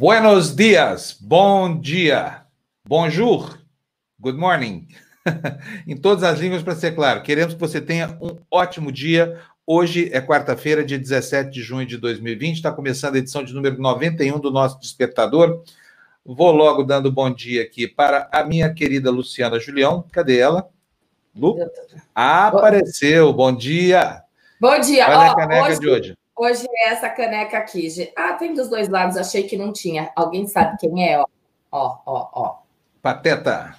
Buenos dias, bom dia, bonjour, good morning. em todas as línguas, para ser claro. Queremos que você tenha um ótimo dia. Hoje é quarta-feira, dia 17 de junho de 2020. Está começando a edição de número 91 do nosso Despertador. Vou logo dando bom dia aqui para a minha querida Luciana Julião. Cadê ela? Lu? Apareceu. Bom dia. Bom dia. Olha Ó, a caneca hoje... de hoje. Hoje é essa caneca aqui. Ah, tem dos dois lados, achei que não tinha. Alguém sabe quem é? Ó, ó, ó. ó. Pateta.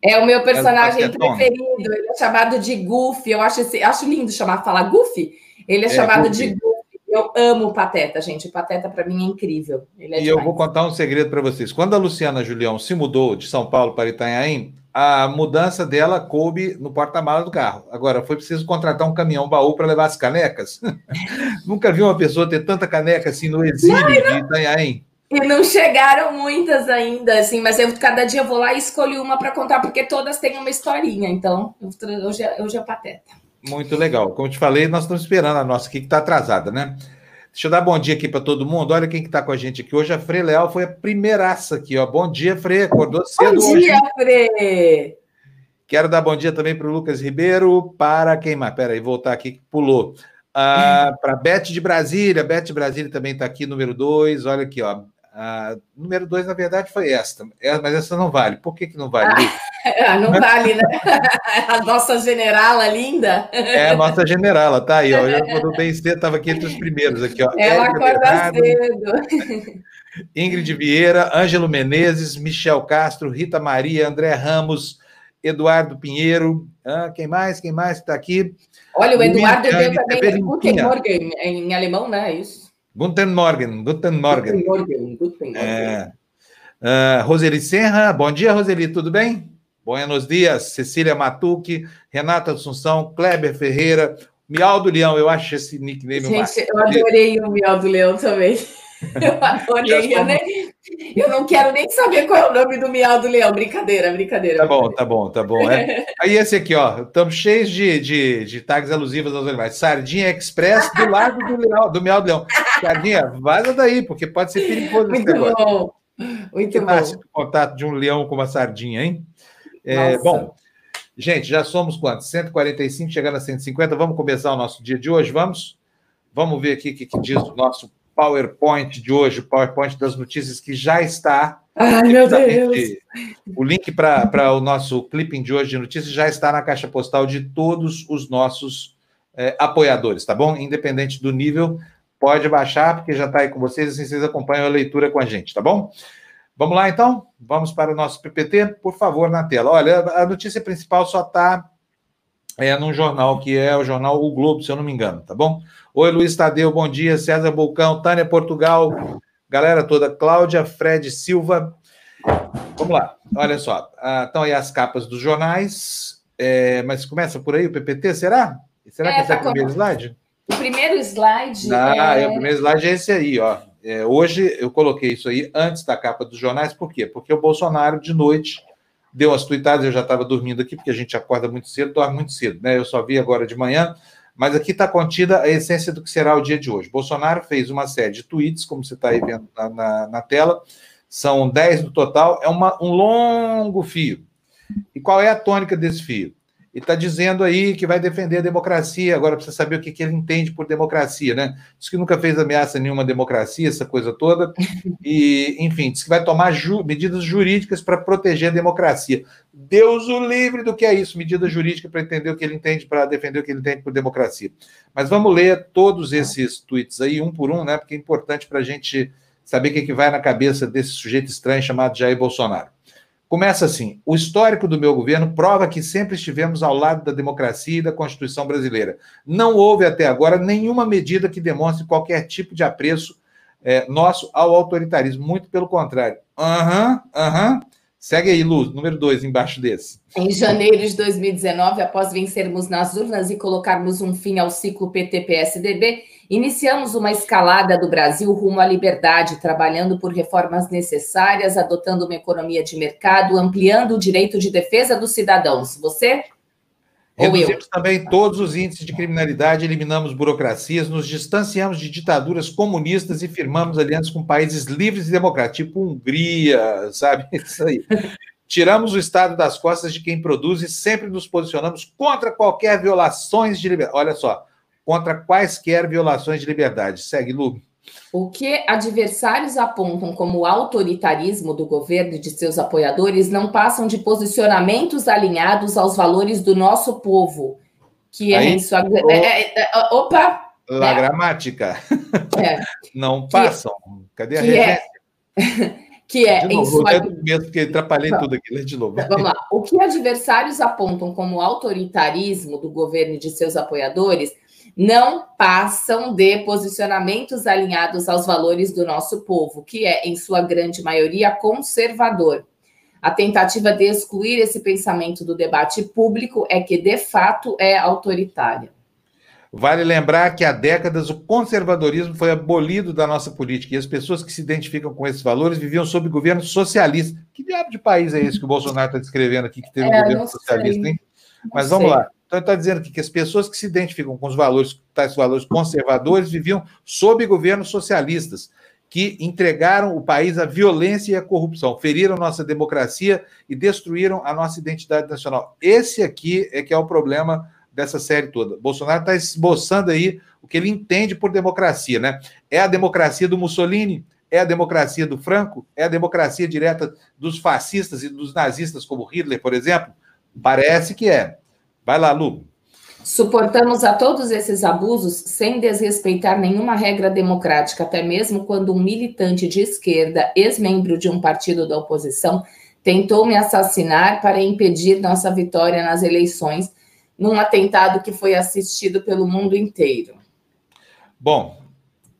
É o meu personagem é preferido. Ele é chamado de Goofy. Eu acho, esse, acho lindo chamar, falar Goofy. Ele é, é chamado Goofy. de Goofy. Eu amo o Pateta, gente. O Pateta, para mim, é incrível. É e demais. eu vou contar um segredo para vocês. Quando a Luciana Julião se mudou de São Paulo para Itanhaém, a mudança dela coube no porta-malas do carro. Agora, foi preciso contratar um caminhão baú para levar as canecas. Nunca vi uma pessoa ter tanta caneca assim no exílio não, não... de Itanhaém. E não chegaram muitas ainda, assim, mas eu cada dia vou lá e escolho uma para contar, porque todas têm uma historinha, então hoje é, hoje é pateta. Muito legal. Como eu te falei, nós estamos esperando a nossa aqui, que está atrasada, né? Deixa eu dar bom dia aqui para todo mundo. Olha quem que está com a gente aqui hoje. A Fre Leal foi a primeiraça aqui, ó. Bom dia, Fre. Acordou cedo Bom dia, hoje. Fre. Quero dar bom dia também para o Lucas Ribeiro, para quem mais? Pera aí, voltar aqui que pulou. Ah, para Beth de Brasília. Beth de Brasília também está aqui, número 2. Olha aqui, ó. A número dois, na verdade, foi esta, é, mas essa não vale. Por que, que não vale? Ah, não vale, né? A nossa generala linda. É, a nossa generala, tá aí, ó. Eu, quando bem cedo, estava aqui entre os primeiros aqui, ó. Ela acorda Bernardo, cedo. Ingrid Vieira, Ângelo Menezes, Michel Castro, Rita Maria, André Ramos, Eduardo Pinheiro. Ah, quem mais? Quem mais está aqui? Olha, o Eduardo deu também Morgen, em alemão, né? É isso. Guten Morgen, Guten Morgen. Guten Morgen, Guten Morgen. É. Uh, Roseli Serra, bom dia, Roseli, tudo bem? Buenos dias, Cecília Matuque, Renata Assunção, Kleber Ferreira, Miau do Leão, eu acho esse nickname Gente, eu adorei o Miau do Leão também. Eu adorei. Eu, nem, eu, não quero nem saber qual é o nome do miau do leão. Brincadeira, brincadeira. Tá bom, tá bom, tá bom. É. Aí esse aqui, ó. Estamos cheios de, de, de tags alusivas aos animais. Sardinha Express do lado do, leão, do miau do leão. Sardinha, vaza daí, porque pode ser perigoso Muito esse negócio. Bom. Muito que bom. nasce do contato de um leão com uma sardinha, hein? É, bom, gente, já somos quantos? 145, chegando a 150. Vamos começar o nosso dia de hoje, vamos? Vamos ver aqui o que, que diz o nosso PowerPoint de hoje, o PowerPoint das notícias que já está. Ai, meu Deus! O link para o nosso clipping de hoje de notícias já está na caixa postal de todos os nossos é, apoiadores, tá bom? Independente do nível, pode baixar, porque já está aí com vocês, assim vocês acompanham a leitura com a gente, tá bom? Vamos lá, então? Vamos para o nosso PPT? Por favor, na tela. Olha, a notícia principal só está é, num jornal, que é o jornal O Globo, se eu não me engano, tá bom? Oi, Luiz Tadeu, bom dia. César Bulcão, Tânia Portugal, galera toda, Cláudia, Fred Silva. Vamos lá, olha só. Ah, estão aí as capas dos jornais, é, mas começa por aí o PPT, será? Será que é, esse é o tá primeiro slide? O primeiro slide. Ah, é... é... o primeiro slide é esse aí, ó. É, hoje eu coloquei isso aí antes da capa dos jornais, por quê? Porque o Bolsonaro, de noite, deu umas tuitadas, eu já estava dormindo aqui, porque a gente acorda muito cedo, dorme muito cedo, né? Eu só vi agora de manhã mas aqui está contida a essência do que será o dia de hoje. Bolsonaro fez uma série de tweets, como você está aí vendo na, na, na, tela, são 10 no total, é uma, um longo fio. E qual é a tônica desse fio? Ele está dizendo aí que vai defender a democracia. Agora precisa saber o que, que ele entende por democracia, né? Diz que nunca fez ameaça nenhuma à democracia, essa coisa toda. E, enfim, diz que vai tomar ju medidas jurídicas para proteger a democracia. Deus o livre do que é isso, medida jurídica para entender o que ele entende, para defender o que ele entende por democracia. Mas vamos ler todos esses tweets aí, um por um, né? Porque é importante para a gente saber o que, que vai na cabeça desse sujeito estranho chamado Jair Bolsonaro. Começa assim: o histórico do meu governo prova que sempre estivemos ao lado da democracia e da Constituição brasileira. Não houve até agora nenhuma medida que demonstre qualquer tipo de apreço é, nosso ao autoritarismo. Muito pelo contrário. Aham, uhum, aham. Uhum. Segue aí, Luz, número dois, embaixo desse. Em janeiro de 2019, após vencermos nas urnas e colocarmos um fim ao ciclo PT-PSDB, iniciamos uma escalada do Brasil rumo à liberdade, trabalhando por reformas necessárias, adotando uma economia de mercado, ampliando o direito de defesa dos cidadãos. Você? Reduzimos também todos os índices de criminalidade, eliminamos burocracias, nos distanciamos de ditaduras comunistas e firmamos alianças com países livres e democráticos, tipo Hungria, sabe? Isso aí. Tiramos o Estado das costas de quem produz e sempre nos posicionamos contra qualquer violações de liberdade. Olha só, contra quaisquer violações de liberdade. Segue, Lu. O que adversários apontam como autoritarismo do governo e de seus apoiadores não passam de posicionamentos alinhados aos valores do nosso povo, que é Aí, sua... é, é, é, opa! La é. gramática. É. Não passam. Cadê a que? É... que é de novo, em sua... mesmo porque atrapalhei tudo aqui, lê de novo. Vamos lá. O que adversários apontam como autoritarismo do governo e de seus apoiadores não passam de posicionamentos alinhados aos valores do nosso povo, que é, em sua grande maioria, conservador. A tentativa de excluir esse pensamento do debate público é que, de fato, é autoritária. Vale lembrar que há décadas o conservadorismo foi abolido da nossa política e as pessoas que se identificam com esses valores viviam sob governo socialista. Que diabo de país é esse que o Bolsonaro está descrevendo aqui, que teve é, um governo socialista, hein? Mas vamos lá. Então, ele está dizendo que, que as pessoas que se identificam com os valores, tais valores conservadores, viviam sob governos socialistas, que entregaram o país à violência e à corrupção, feriram nossa democracia e destruíram a nossa identidade nacional. Esse aqui é que é o problema dessa série toda. Bolsonaro está esboçando aí o que ele entende por democracia, né? É a democracia do Mussolini, é a democracia do Franco, é a democracia direta dos fascistas e dos nazistas, como Hitler, por exemplo? Parece que é. Vai lá, Lu. Suportamos a todos esses abusos sem desrespeitar nenhuma regra democrática, até mesmo quando um militante de esquerda, ex-membro de um partido da oposição, tentou me assassinar para impedir nossa vitória nas eleições, num atentado que foi assistido pelo mundo inteiro. Bom,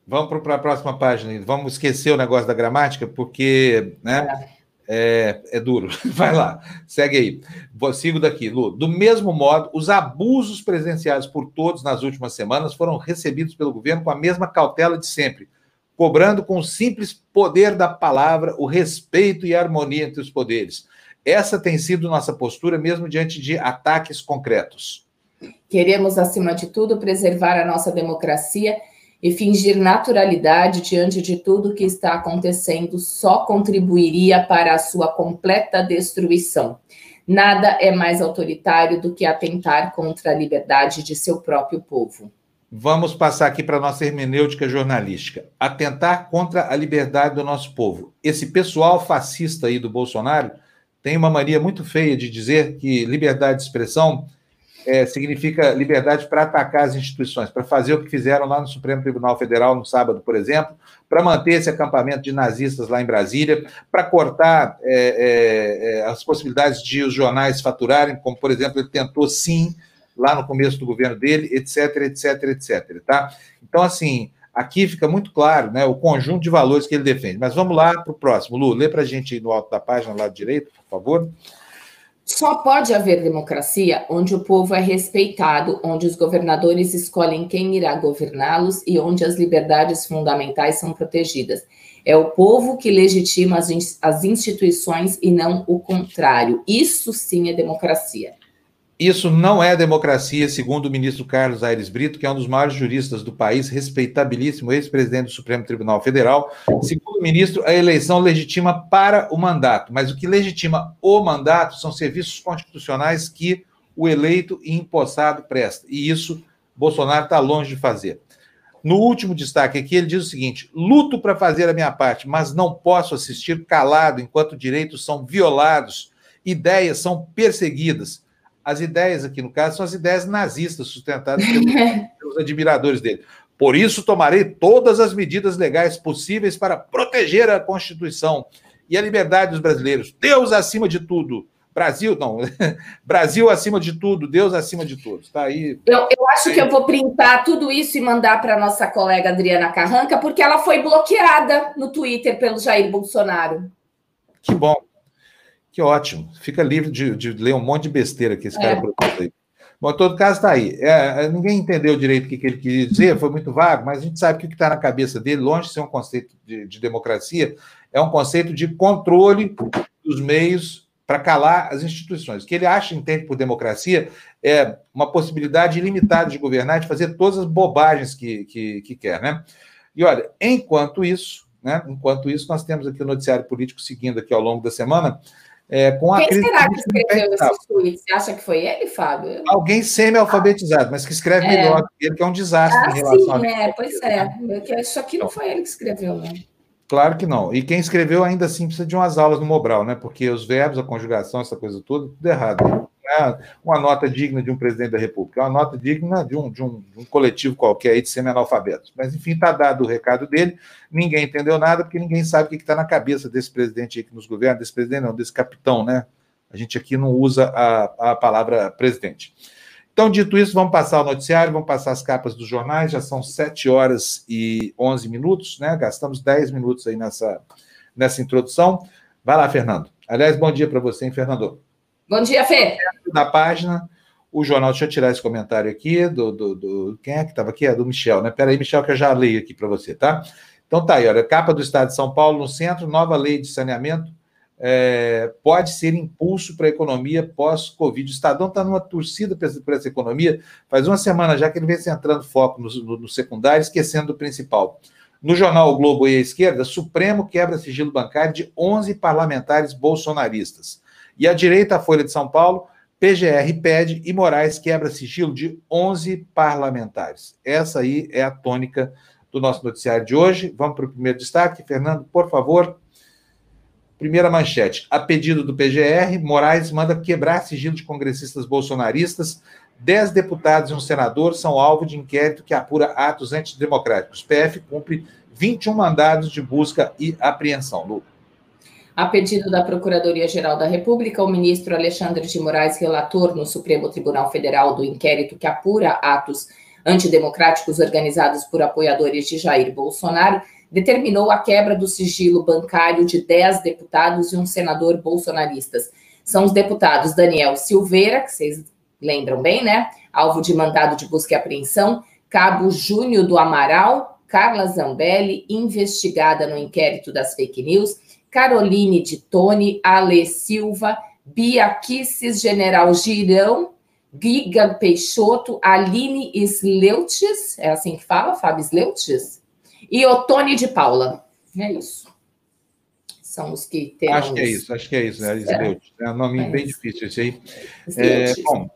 vamos para a próxima página. Vamos esquecer o negócio da gramática, porque né, é é, duro. Vai lá, segue aí. Vou, sigo daqui, Lu. Do mesmo modo, os abusos presenciados por todos nas últimas semanas foram recebidos pelo governo com a mesma cautela de sempre, cobrando com o simples poder da palavra o respeito e a harmonia entre os poderes. Essa tem sido nossa postura, mesmo diante de ataques concretos. Queremos, acima de tudo, preservar a nossa democracia e fingir naturalidade diante de tudo que está acontecendo só contribuiria para a sua completa destruição. Nada é mais autoritário do que atentar contra a liberdade de seu próprio povo. Vamos passar aqui para a nossa hermenêutica jornalística. Atentar contra a liberdade do nosso povo. Esse pessoal fascista aí do Bolsonaro tem uma mania muito feia de dizer que liberdade de expressão é, significa liberdade para atacar as instituições, para fazer o que fizeram lá no Supremo Tribunal Federal no sábado, por exemplo, para manter esse acampamento de nazistas lá em Brasília, para cortar é, é, é, as possibilidades de os jornais faturarem, como, por exemplo, ele tentou sim lá no começo do governo dele, etc, etc, etc. Tá? Então, assim, aqui fica muito claro né, o conjunto de valores que ele defende. Mas vamos lá para o próximo. Lu, lê para a gente no alto da página, lado direito, por favor. Só pode haver democracia onde o povo é respeitado, onde os governadores escolhem quem irá governá-los e onde as liberdades fundamentais são protegidas. É o povo que legitima as instituições e não o contrário. Isso sim é democracia. Isso não é democracia, segundo o ministro Carlos Aires Brito, que é um dos maiores juristas do país, respeitabilíssimo ex-presidente do Supremo Tribunal Federal. Segundo o ministro, a eleição legitima para o mandato, mas o que legitima o mandato são serviços constitucionais que o eleito e empossado presta. E isso Bolsonaro está longe de fazer. No último destaque aqui, ele diz o seguinte: luto para fazer a minha parte, mas não posso assistir calado enquanto direitos são violados, ideias são perseguidas as ideias aqui, no caso, são as ideias nazistas sustentadas pelos, pelos admiradores dele. Por isso, tomarei todas as medidas legais possíveis para proteger a Constituição e a liberdade dos brasileiros. Deus acima de tudo. Brasil, não. Brasil acima de tudo, Deus acima de todos. Tá aí. Eu, eu acho que eu vou printar tudo isso e mandar para nossa colega Adriana Carranca, porque ela foi bloqueada no Twitter pelo Jair Bolsonaro. Que bom. Que ótimo. Fica livre de, de ler um monte de besteira que esse é. cara produz aí. Bom, em todo caso, está aí. É, é, ninguém entendeu direito o que, que, ele queria dizer, foi muito vago, mas a gente sabe que o que está na cabeça dele, longe de ser um conceito de, de, democracia, é um conceito de controle dos meios para calar as instituições. O que ele acha, entende por democracia, é uma possibilidade ilimitada de governar, de fazer todas as bobagens que, que, que quer. Né? E olha, enquanto isso, né, enquanto isso, nós temos aqui o noticiário político seguindo aqui ao longo da semana. É, com a Quem será que escreveu esse tweet? Você acha que foi ele, Fábio? Alguém semi-alfabetizado, mas que escreve é. melhor que ele, que é um desastre ah, em relação sim, a... é, pois é. Isso aqui não foi ele que escreveu, né? Claro que não. E quem escreveu ainda assim precisa de umas aulas no Mobral, né? Porque os verbos, a conjugação, essa coisa toda, tudo errado. É uma nota digna de um presidente da República, é uma nota digna de um, de um, de um coletivo qualquer aí de semi-analfabetos. Mas, enfim, está dado o recado dele. Ninguém entendeu nada, porque ninguém sabe o que está na cabeça desse presidente aí que nos governa, desse presidente não, desse capitão, né? A gente aqui não usa a, a palavra presidente. Então, dito isso, vamos passar o noticiário, vamos passar as capas dos jornais, já são 7 horas e 11 minutos, né? Gastamos 10 minutos aí nessa, nessa introdução. Vai lá, Fernando. Aliás, bom dia para você, hein, Fernando? Bom dia, Fê. Na página, o jornal, deixa eu tirar esse comentário aqui, do, do, do quem é que estava aqui? É do Michel, né? Peraí, Michel, que eu já leio aqui para você, tá? Então tá aí, olha, capa do Estado de São Paulo no centro, nova lei de saneamento é, pode ser impulso para a economia pós-Covid. O Estadão está numa torcida para essa economia. Faz uma semana já que ele vem centrando foco no, no, no secundário, esquecendo do principal. No jornal o Globo e a esquerda, Supremo quebra sigilo bancário de 11 parlamentares bolsonaristas. E a direita, a Folha de São Paulo, PGR pede e Moraes quebra sigilo de 11 parlamentares. Essa aí é a tônica do nosso noticiário de hoje. Vamos para o primeiro destaque. Fernando, por favor. Primeira manchete. A pedido do PGR, Moraes manda quebrar sigilo de congressistas bolsonaristas. Dez deputados e um senador são alvo de inquérito que apura atos antidemocráticos. PF cumpre 21 mandados de busca e apreensão. Lu. A pedido da Procuradoria-Geral da República, o ministro Alexandre de Moraes, relator no Supremo Tribunal Federal do inquérito que apura atos antidemocráticos organizados por apoiadores de Jair Bolsonaro, determinou a quebra do sigilo bancário de 10 deputados e um senador bolsonaristas. São os deputados Daniel Silveira, que vocês lembram bem, né? Alvo de mandado de busca e apreensão, Cabo Júnior do Amaral, Carla Zambelli, investigada no inquérito das fake news, Caroline de Tone, Ale Silva, Bia Kisses, General Girão, Giga Peixoto, Aline Sleutes, é assim que fala, Fábio Sleutes? E Otone de Paula. É isso. São os que temos. Acho que é isso, acho que é isso, né? É, é um nome é bem difícil esse aí. É, bom,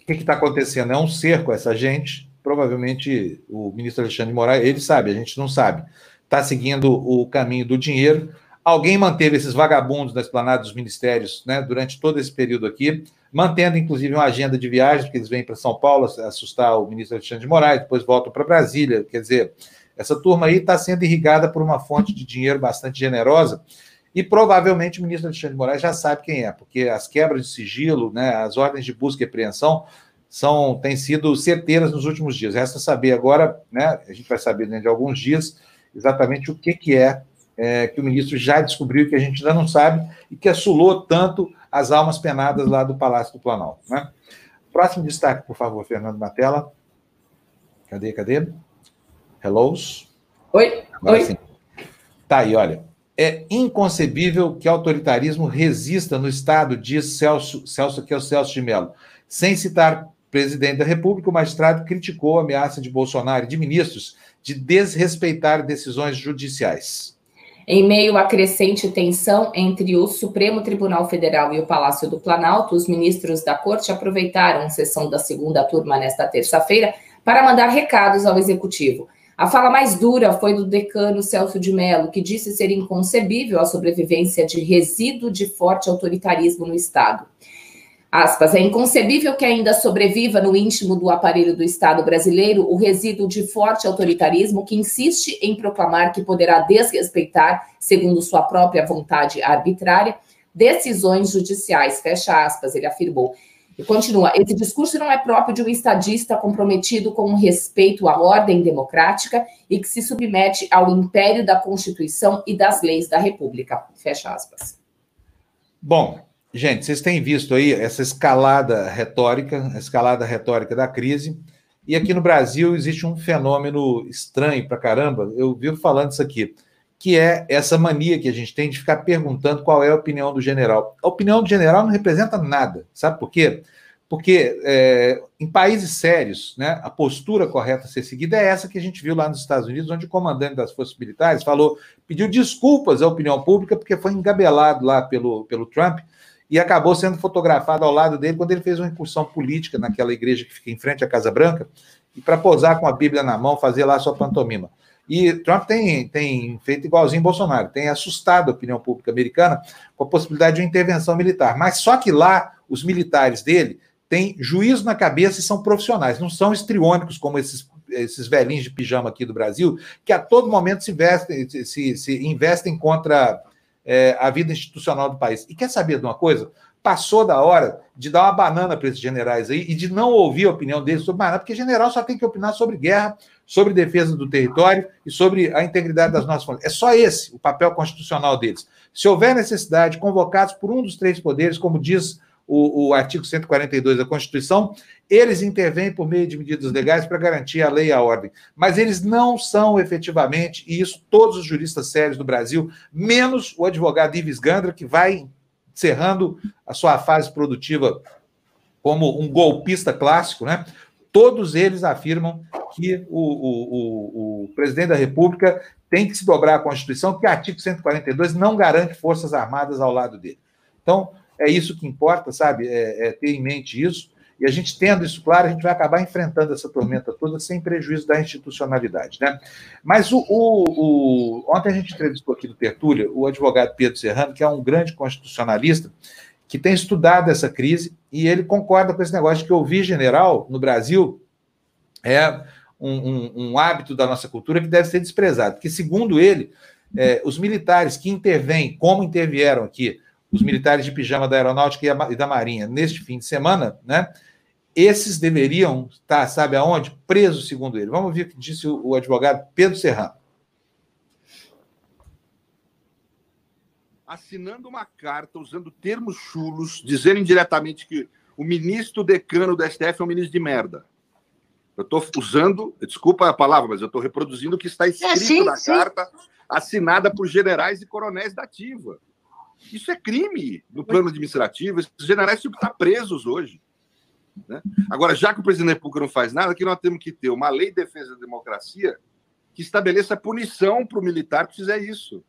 o que está acontecendo? É um cerco essa gente. Provavelmente o ministro Alexandre de Moraes, ele sabe, a gente não sabe. Está seguindo o caminho do dinheiro. Alguém manteve esses vagabundos na esplanada dos ministérios né, durante todo esse período aqui, mantendo inclusive uma agenda de viagens, porque eles vêm para São Paulo assustar o ministro Alexandre de Moraes, depois voltam para Brasília. Quer dizer, essa turma aí está sendo irrigada por uma fonte de dinheiro bastante generosa e provavelmente o ministro Alexandre de Moraes já sabe quem é, porque as quebras de sigilo, né, as ordens de busca e apreensão são, têm sido certeiras nos últimos dias. Resta saber agora, né, a gente vai saber dentro de alguns dias, exatamente o que, que é, é que o ministro já descobriu, que a gente ainda não sabe, e que assulou tanto as almas penadas lá do Palácio do Planalto. Né? Próximo destaque, por favor, Fernando Matela. Cadê, cadê? Hellos? Oi? Agora Oi. sim. Tá aí, olha. É inconcebível que autoritarismo resista no Estado, diz Celso, Celso que é o Celso de Mello. Sem citar presidente da República, o magistrado criticou a ameaça de Bolsonaro e de ministros de desrespeitar decisões judiciais. Em meio à crescente tensão entre o Supremo Tribunal Federal e o Palácio do Planalto, os ministros da Corte aproveitaram a sessão da segunda turma nesta terça-feira para mandar recados ao Executivo. A fala mais dura foi do decano Celso de Mello, que disse ser inconcebível a sobrevivência de resíduo de forte autoritarismo no Estado. Aspas, é inconcebível que ainda sobreviva no íntimo do aparelho do Estado brasileiro o resíduo de forte autoritarismo que insiste em proclamar que poderá desrespeitar, segundo sua própria vontade arbitrária, decisões judiciais, fecha aspas, ele afirmou. E continua: esse discurso não é próprio de um estadista comprometido com o respeito à ordem democrática e que se submete ao império da Constituição e das leis da República. Fecha aspas. Bom, gente, vocês têm visto aí essa escalada retórica, a escalada retórica da crise. E aqui no Brasil existe um fenômeno estranho para caramba. Eu vivo falando isso aqui, que é essa mania que a gente tem de ficar perguntando qual é a opinião do general. A opinião do general não representa nada, sabe por quê? Porque é, em países sérios, né, a postura correta a ser seguida é essa que a gente viu lá nos Estados Unidos, onde o comandante das forças militares falou, pediu desculpas à opinião pública porque foi engabelado lá pelo, pelo Trump e acabou sendo fotografado ao lado dele quando ele fez uma incursão política naquela igreja que fica em frente à Casa Branca e para posar com a Bíblia na mão, fazer lá sua pantomima. E Trump tem, tem feito igualzinho Bolsonaro, tem assustado a opinião pública americana com a possibilidade de uma intervenção militar. Mas só que lá, os militares dele têm juízo na cabeça e são profissionais, não são estriônicos como esses, esses velhinhos de pijama aqui do Brasil, que a todo momento se, investem, se, se investem contra é, a vida institucional do país. E quer saber de uma coisa? passou da hora de dar uma banana para esses generais aí e de não ouvir a opinião deles sobre banana, porque general só tem que opinar sobre guerra, sobre defesa do território e sobre a integridade das nossas fronteiras. É só esse o papel constitucional deles. Se houver necessidade, convocados por um dos três poderes, como diz o, o artigo 142 da Constituição, eles intervêm por meio de medidas legais para garantir a lei e a ordem. Mas eles não são efetivamente, e isso todos os juristas sérios do Brasil, menos o advogado Ives Gandra, que vai encerrando a sua fase produtiva como um golpista clássico, né? Todos eles afirmam que o, o, o, o presidente da República tem que se dobrar à Constituição, que o artigo 142 não garante forças armadas ao lado dele. Então, é isso que importa, sabe? É, é ter em mente isso. E a gente tendo isso claro, a gente vai acabar enfrentando essa tormenta toda sem prejuízo da institucionalidade. Né? Mas o, o, o, ontem a gente entrevistou aqui do Tertúlia o advogado Pedro Serrano, que é um grande constitucionalista, que tem estudado essa crise, e ele concorda com esse negócio de que ouvir general no Brasil é um, um, um hábito da nossa cultura que deve ser desprezado. Porque, segundo ele, é, os militares que intervêm, como intervieram aqui, os militares de pijama da Aeronáutica e da Marinha neste fim de semana, né? Esses deveriam estar, sabe aonde? Presos, segundo ele. Vamos ver o que disse o advogado Pedro Serrano. Assinando uma carta usando termos chulos, dizendo indiretamente que o ministro decano do STF é um ministro de merda. Eu estou usando, desculpa a palavra, mas eu estou reproduzindo o que está escrito é, sim, na sim. carta assinada por generais e coronéis da ativa. Isso é crime no plano administrativo. Esses generais tinham que estar presos hoje. Né? Agora, já que o presidente da República não faz nada, aqui nós temos que ter uma lei de defesa da democracia que estabeleça punição para o militar que fizer isso.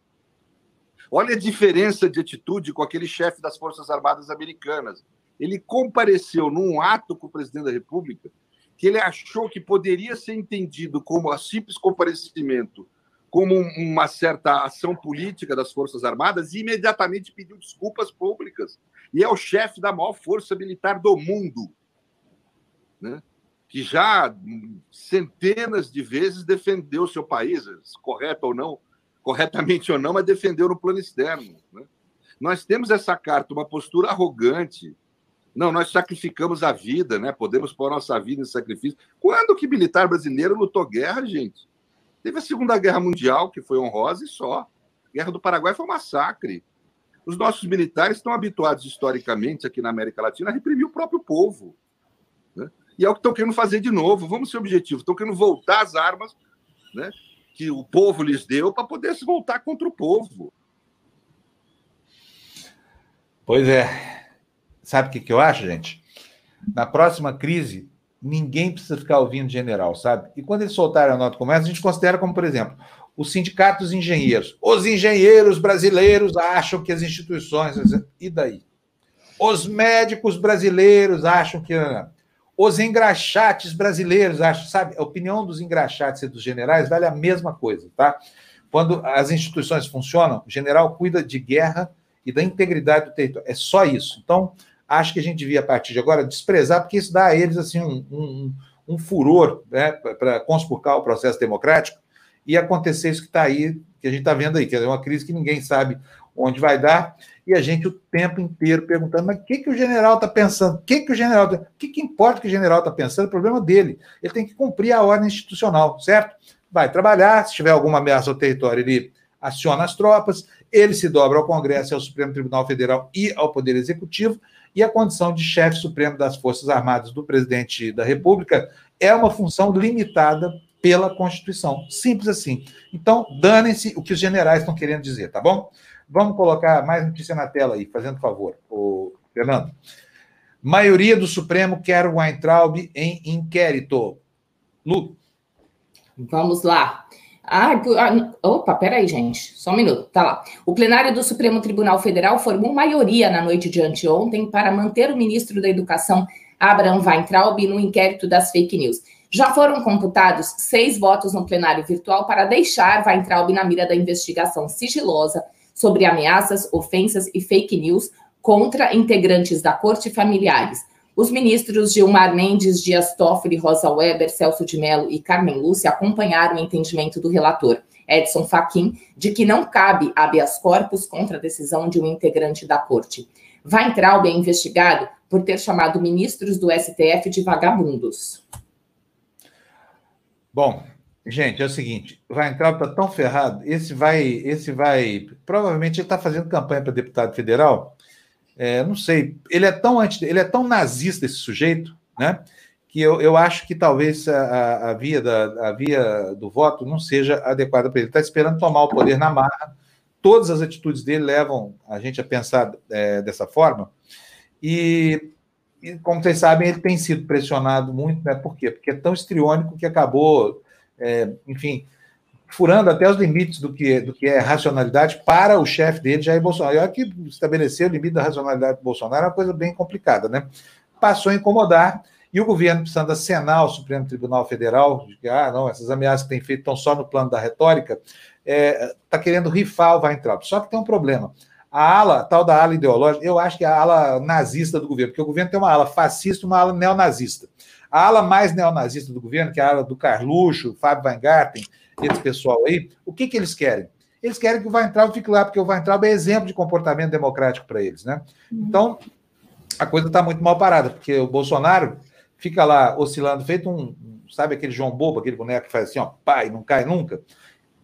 Olha a diferença de atitude com aquele chefe das Forças Armadas Americanas. Ele compareceu num ato com o presidente da República que ele achou que poderia ser entendido como a simples comparecimento como uma certa ação política das Forças Armadas e imediatamente pediu desculpas públicas. E é o chefe da maior força militar do mundo, né? que já centenas de vezes defendeu seu país, correto ou não, corretamente ou não, mas defendeu no plano externo. Né? Nós temos essa carta, uma postura arrogante. Não, nós sacrificamos a vida, né? Podemos pôr nossa vida em sacrifício. Quando que militar brasileiro lutou guerra, gente? Teve a Segunda Guerra Mundial, que foi honrosa e só. A Guerra do Paraguai foi um massacre. Os nossos militares estão habituados historicamente aqui na América Latina a reprimir o próprio povo. Né? E é o que estão querendo fazer de novo. Vamos ser objetivos. Estão querendo voltar as armas né, que o povo lhes deu para poder se voltar contra o povo. Pois é. Sabe o que, que eu acho, gente? Na próxima crise, ninguém precisa ficar ouvindo general, sabe? E quando eles soltarem a nota essa, a gente considera como, por exemplo, o sindicato dos engenheiros. Os engenheiros brasileiros acham que as instituições. E daí? Os médicos brasileiros acham que. Os engraxates brasileiros acham, sabe? A opinião dos engraxates e dos generais vale a mesma coisa, tá? Quando as instituições funcionam, o general cuida de guerra e da integridade do território. É só isso. Então, acho que a gente devia, a partir de agora, desprezar, porque isso dá a eles assim, um, um, um furor né, para conspurcar o processo democrático e acontecer isso que está aí, que a gente está vendo aí, que é uma crise que ninguém sabe onde vai dar, e a gente o tempo inteiro perguntando, mas o que, que o general está pensando? O que, que o general. Tá, o que, que importa que o general está pensando? É problema dele. Ele tem que cumprir a ordem institucional, certo? Vai trabalhar, se tiver alguma ameaça ao território, ele aciona as tropas, ele se dobra ao Congresso, ao Supremo Tribunal Federal e ao Poder Executivo, e a condição de chefe supremo das Forças Armadas do presidente da República é uma função limitada pela Constituição. Simples assim. Então, danem-se o que os generais estão querendo dizer, tá bom? Vamos colocar mais notícia na tela aí, fazendo favor, o Fernando. Maioria do Supremo quer Weintraub em inquérito. Lu. Vamos lá. Ah, opa, peraí, gente. Só um minuto. Tá lá. O plenário do Supremo Tribunal Federal formou maioria na noite de anteontem para manter o ministro da Educação, Abraham Weintraub, no inquérito das fake news. Já foram computados seis votos no plenário virtual para deixar Weintraub na mira da investigação sigilosa sobre ameaças, ofensas e fake news contra integrantes da corte e familiares os ministros Gilmar Mendes, Dias Toffoli, Rosa Weber, Celso de Mello e Carmen Lúcia acompanharam o entendimento do relator, Edson Fachin, de que não cabe habeas corpus contra a decisão de um integrante da corte. Weintraub é investigado por ter chamado ministros do STF de vagabundos. Bom, gente, é o seguinte, o Weintraub está tão ferrado, esse vai, esse vai, provavelmente ele está fazendo campanha para deputado federal, é, não sei, ele é tão anti, ele é tão nazista esse sujeito, né? Que eu, eu acho que talvez a, a, via da, a via do voto não seja adequada para ele. Está esperando tomar o poder na marra. Todas as atitudes dele levam a gente a pensar é, dessa forma. E, como vocês sabem, ele tem sido pressionado muito, né? Por quê? Porque é tão estriônico que acabou, é, enfim, furando até os limites do que, do que é racionalidade para o chefe dele, Jair Bolsonaro. E olha que estabelecer o limite da racionalidade do Bolsonaro é uma coisa bem complicada, né? Passou a incomodar, e o governo precisando acenar o Supremo Tribunal Federal, de que, ah, não, essas ameaças que tem feito estão só no plano da retórica, está é, tá querendo rifar o Weintraub. Só que tem um problema. A ala, tal da ala ideológica, eu acho que é a ala nazista do governo, porque o governo tem uma ala fascista e uma ala neonazista. A ala mais neonazista do governo, que é a ala do Carluxo, Fábio Weingarten, esse pessoal aí, o que, que eles querem? Eles querem que o Weintraub fique lá, porque o Weintraub é exemplo de comportamento democrático para eles, né? Uhum. Então, a coisa está muito mal parada, porque o Bolsonaro fica lá oscilando, feito um, sabe aquele João Bobo, aquele boneco que faz assim, ó, pai, não cai nunca.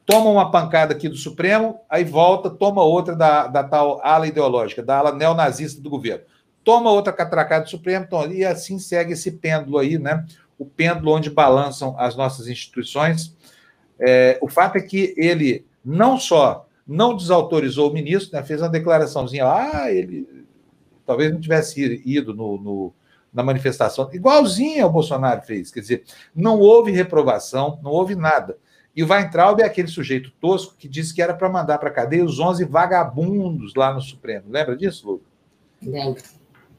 Toma uma pancada aqui do Supremo, aí volta, toma outra da, da tal ala ideológica, da ala neonazista do governo. Toma outra catracada do Supremo, e assim segue esse pêndulo aí, né? O pêndulo onde balançam as nossas instituições é, o fato é que ele não só não desautorizou o ministro, né, fez uma declaraçãozinha ah, ele talvez não tivesse ido no, no, na manifestação, igualzinho ao Bolsonaro fez, quer dizer, não houve reprovação, não houve nada. E o Weintraub é aquele sujeito tosco que disse que era para mandar para cadeia os 11 vagabundos lá no Supremo. Lembra disso, Lu? Lembro.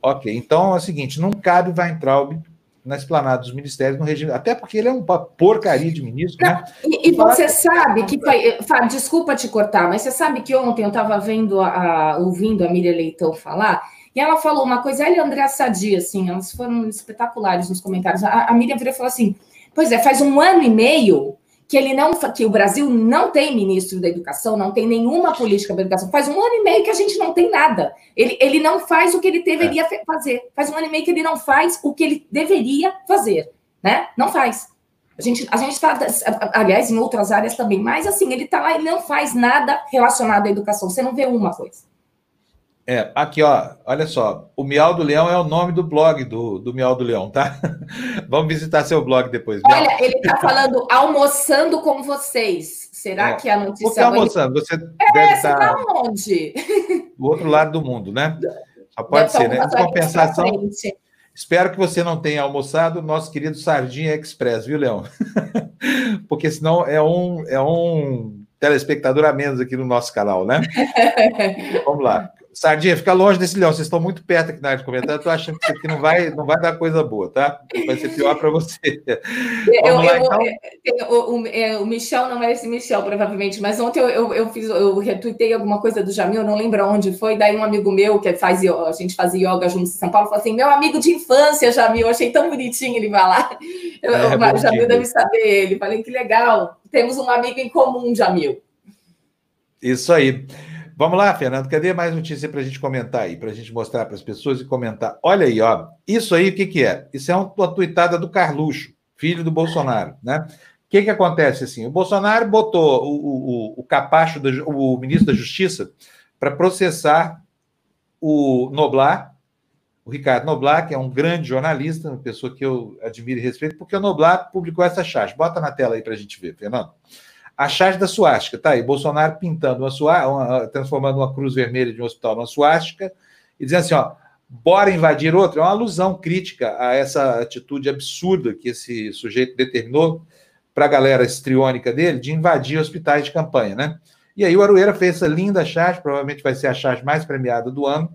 Ok, então é o seguinte: não cabe Weintraub na esplanada dos ministérios no regime, até porque ele é uma porcaria de ministro, né? E, e você sabe que Fábio, desculpa te cortar, mas você sabe que ontem eu estava vendo a, ouvindo a Miriam Leitão falar, e ela falou uma coisa, ela e a André Sadia, assim, elas foram espetaculares nos comentários. A, a Miriam virou e falou assim: pois é, faz um ano e meio que ele não que o Brasil não tem ministro da educação, não tem nenhuma política da educação. Faz um ano e meio que a gente não tem nada. Ele, ele não faz o que ele deveria é. fazer. Faz um ano e meio que ele não faz o que ele deveria fazer, né? Não faz. A gente a gente está, aliás, em outras áreas também, mas assim ele está lá e não faz nada relacionado à educação. Você não vê uma coisa. É, aqui, ó, olha só. O Miau do Leão é o nome do blog do, do Miau do Leão, tá? Vamos visitar seu blog depois. Miau. Olha, ele está falando almoçando com vocês. Será é. que a notícia... Que almoçando? Você é, deve estar... Tá onde? Do outro lado do mundo, né? Só pode ser, né? Em compensação... Espero que você não tenha almoçado nosso querido Sardinha Express, viu, Leão? Porque senão é um, é um telespectador a menos aqui no nosso canal, né? Vamos lá. Sardinha, fica longe desse leão. Vocês estão muito perto aqui na área de comentário. Estou achando que isso aqui não vai, não vai dar coisa boa, tá? Vai ser pior para você. Eu, lá, eu, então. o, o, é, o, Michel não é esse Michel, provavelmente, mas ontem eu, eu, eu, fiz, eu retuitei alguma coisa do Jamil, não lembro onde foi. Daí um amigo meu, que faz a gente fazia yoga junto em São Paulo, falou assim: meu amigo de infância, Jamil, eu achei tão bonitinho ele falar. Eu, é, o Jamil deve saber ele. Falei que legal, temos um amigo em comum, Jamil. Isso aí. Vamos lá, Fernando, cadê mais notícia para a gente comentar aí, para a gente mostrar para as pessoas e comentar? Olha aí, ó, isso aí o que, que é? Isso é uma tuitada do Carluxo, filho do Bolsonaro, né? O que, que acontece assim? O Bolsonaro botou o, o, o capacho, do, o ministro da Justiça, para processar o Noblar o Ricardo Noblar, que é um grande jornalista, uma pessoa que eu admiro e respeito, porque o Noblar publicou essa charge. Bota na tela aí para a gente ver, Fernando. A charge da suástica, tá aí, Bolsonaro pintando uma suástica, transformando uma cruz vermelha de um hospital numa suástica, e dizendo assim, ó, bora invadir outro. É uma alusão crítica a essa atitude absurda que esse sujeito determinou para a galera estriônica dele de invadir hospitais de campanha, né? E aí o Aroeira fez essa linda charge, provavelmente vai ser a charge mais premiada do ano,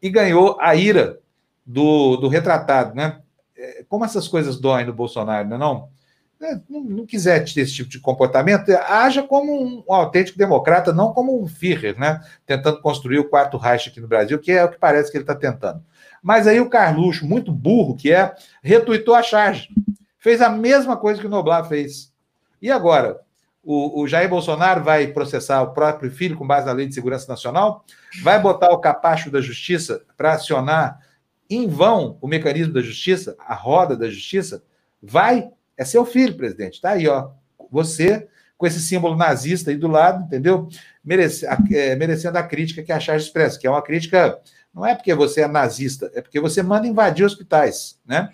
e ganhou a ira do, do retratado, né? É, como essas coisas doem no Bolsonaro, não é não? É, não, não quiser ter esse tipo de comportamento, haja como um, um, autêntico democrata, não como um Führer, né? Tentando construir o quarto Reich aqui no Brasil, que é o que parece que ele está tentando. Mas aí o Carluxo, muito burro que é, retuitou a charge. Fez a mesma coisa que o Noblar fez. E agora? O, o, Jair Bolsonaro vai processar o próprio filho com base na Lei de Segurança Nacional? Vai botar o capacho da justiça para acionar em vão o mecanismo da justiça, a roda da justiça? Vai? É seu filho, presidente. Tá aí, ó. Você com esse símbolo nazista aí do lado, entendeu? Merece, é, merecendo a crítica que a Charge expressa, que é uma crítica. Não é porque você é nazista, é porque você manda invadir hospitais, né?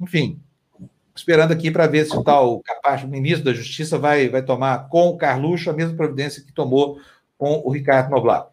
Enfim, esperando aqui para ver se o tal capaz, o ministro da Justiça, vai, vai tomar com o Carluxo a mesma providência que tomou com o Ricardo Noblar.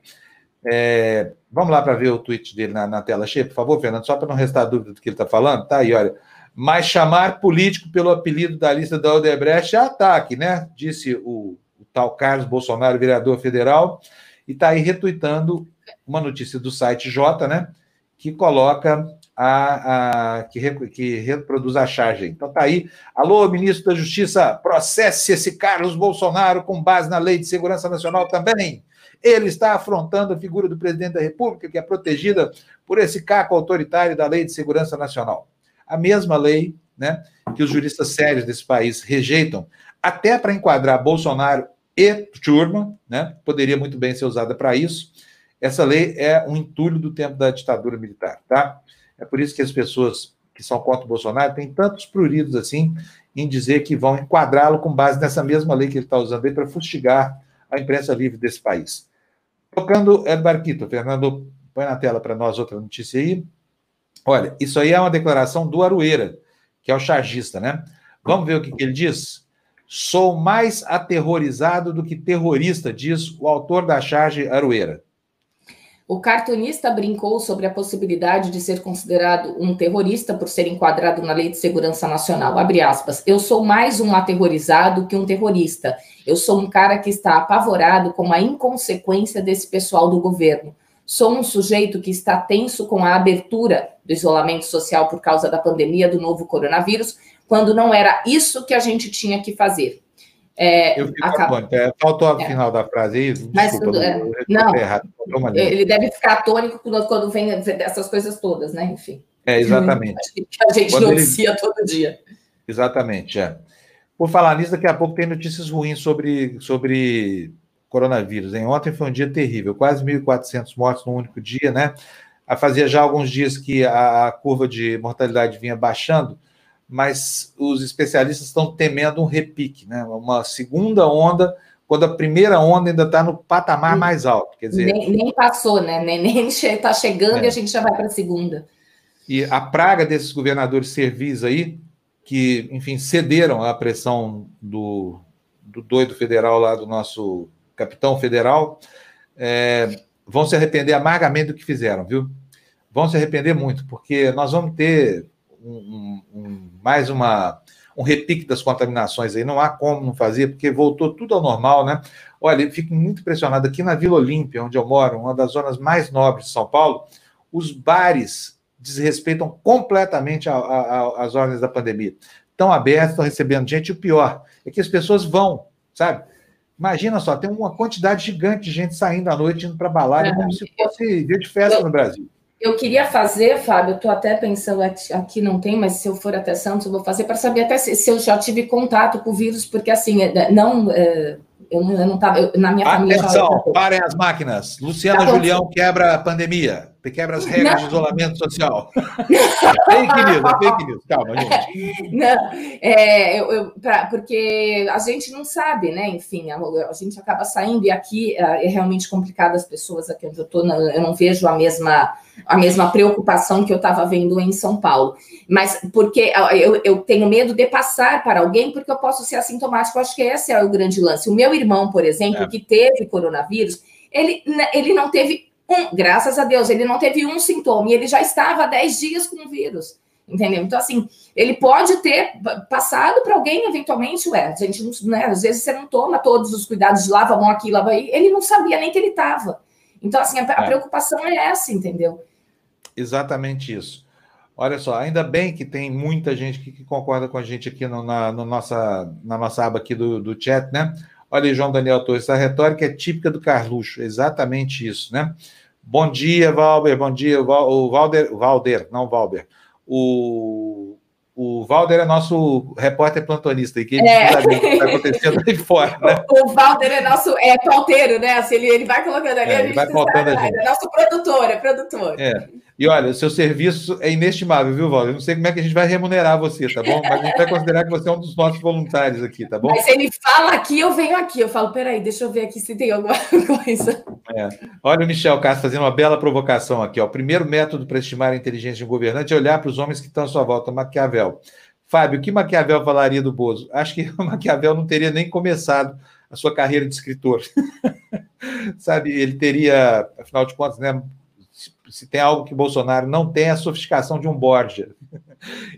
É, vamos lá para ver o tweet dele na, na, tela cheia, por favor, Fernando, só para não restar dúvida do que ele está falando. Tá aí, olha. Mas chamar político pelo apelido da lista da Odebrecht é ataque, né? Disse o, o tal Carlos Bolsonaro, vereador federal, e está aí retuitando uma notícia do site J, né? Que coloca a, a, que, que, reproduz a charge. Então tá aí. Alô, ministro da Justiça, processe esse Carlos Bolsonaro com base na Lei de Segurança Nacional também. Ele está afrontando a figura do presidente da República, que é protegida por esse caco autoritário da Lei de Segurança Nacional. A mesma lei né, que os juristas sérios desse país rejeitam, até para enquadrar Bolsonaro e Turma, né, poderia muito bem ser usada para isso. Essa lei é um entulho do tempo da ditadura militar, tá? É por isso que as pessoas que são contra o Bolsonaro têm tantos pruridos assim em dizer que vão enquadrá-lo com base nessa mesma lei que ele está usando aí para fustigar a imprensa livre desse país. Tocando El Barquito, Fernando, põe na tela para nós outra notícia aí. Olha, isso aí é uma declaração do Arueira, que é o chargista, né? Vamos ver o que, que ele diz? Sou mais aterrorizado do que terrorista, diz o autor da charge Arueira. O cartunista brincou sobre a possibilidade de ser considerado um terrorista por ser enquadrado na Lei de Segurança Nacional. Abre aspas. Eu sou mais um aterrorizado que um terrorista. Eu sou um cara que está apavorado com a inconsequência desse pessoal do governo. Sou um sujeito que está tenso com a abertura do isolamento social por causa da pandemia do novo coronavírus, quando não era isso que a gente tinha que fazer. É, eu fico acaba... é, faltou a é. final da frase aí. Mas desculpa, é, não, ele deve ficar atônico quando vem essas coisas todas, né? Enfim. É, exatamente. que a gente quando noticia ele... todo dia. Exatamente, é. Por falar nisso, daqui a pouco tem notícias ruins sobre, sobre coronavírus. Hein? Ontem foi um dia terrível, quase 1.400 mortos num único dia, né? Fazia já alguns dias que a curva de mortalidade vinha baixando, mas os especialistas estão temendo um repique, né? uma segunda onda, quando a primeira onda ainda está no patamar mais alto. Quer dizer, nem, nem passou, né? Nem, nem está chegando é. e a gente já vai para a segunda. E a praga desses governadores servis aí, que, enfim, cederam à pressão do, do doido federal lá, do nosso capitão federal, é, vão se arrepender amargamente do que fizeram, viu? Vão se arrepender muito, porque nós vamos ter um, um, mais uma, um repique das contaminações aí, não há como não fazer, porque voltou tudo ao normal, né? Olha, eu fico muito impressionado aqui na Vila Olímpia, onde eu moro, uma das zonas mais nobres de São Paulo, os bares desrespeitam completamente a, a, a, as ordens da pandemia. Estão abertos, estão recebendo gente, e o pior é que as pessoas vão, sabe? Imagina só, tem uma quantidade gigante de gente saindo à noite, indo para balada, é, como se fosse dia de festa eu, no Brasil. Eu queria fazer, Fábio, estou até pensando, aqui não tem, mas se eu for até Santos, eu vou fazer para saber até se, se, eu já tive contato com o vírus, porque assim, é, não. É, eu não estava. Na minha Atenção, família. Atenção, parem as máquinas. Luciana tá Julião quebra a pandemia. Quebra as regras não. de isolamento social. fake news, é fake news. Calma, gente. Não, é, eu, eu, pra, porque a gente não sabe, né? Enfim, a, a, gente acaba saindo e aqui é, é realmente complicado as pessoas aqui onde eu estou, eu não vejo a mesma, a mesma preocupação que eu estava vendo em São Paulo. Mas porque eu, eu tenho medo de passar para alguém, porque eu posso ser assintomático. Eu acho que esse é o grande lance. O meu irmão, por exemplo, é. que teve coronavírus, ele, ele não teve um, graças a Deus, ele não teve um sintoma e ele já estava há 10 dias com o vírus. Entendeu? Então, assim, ele pode ter passado para alguém, eventualmente, ué, a gente não, né, às vezes você não toma todos os cuidados de lava a mão aqui, lava aí, ele não sabia nem que ele estava. Então, assim, a, a é. preocupação é essa, entendeu? Exatamente isso. Olha só, ainda bem que tem muita gente que, que concorda com a gente aqui no, na, no nossa, na nossa aba aqui do, do chat, né? Olha aí, João Daniel Torres, essa retórica é típica do Carluxo, exatamente isso, né? Bom dia, Valber, bom dia, o Valder, o Valder, não Valber. O, o Valder é nosso repórter plantonista, e que ele é. sabe o que está acontecendo aí fora, né? O, o Valder é nosso é, pauteiro, né? Assim, ele, ele vai colocando ali, é, a gente vai pautando a gente. É nosso produtor, é produtor. É. E olha, o seu serviço é inestimável, viu, Valdir? Eu não sei como é que a gente vai remunerar você, tá bom? Mas a gente vai considerar que você é um dos nossos voluntários aqui, tá bom? Mas se ele fala aqui, eu venho aqui. Eu falo, peraí, deixa eu ver aqui se tem alguma coisa. É. Olha o Michel Castro fazendo uma bela provocação aqui. Ó. O primeiro método para estimar a inteligência de um governante é olhar para os homens que estão à sua volta, Maquiavel. Fábio, o que Maquiavel falaria do Bozo? Acho que Maquiavel não teria nem começado a sua carreira de escritor. Sabe, ele teria, afinal de contas, né, se tem algo que Bolsonaro não tem, é a sofisticação de um Borgia.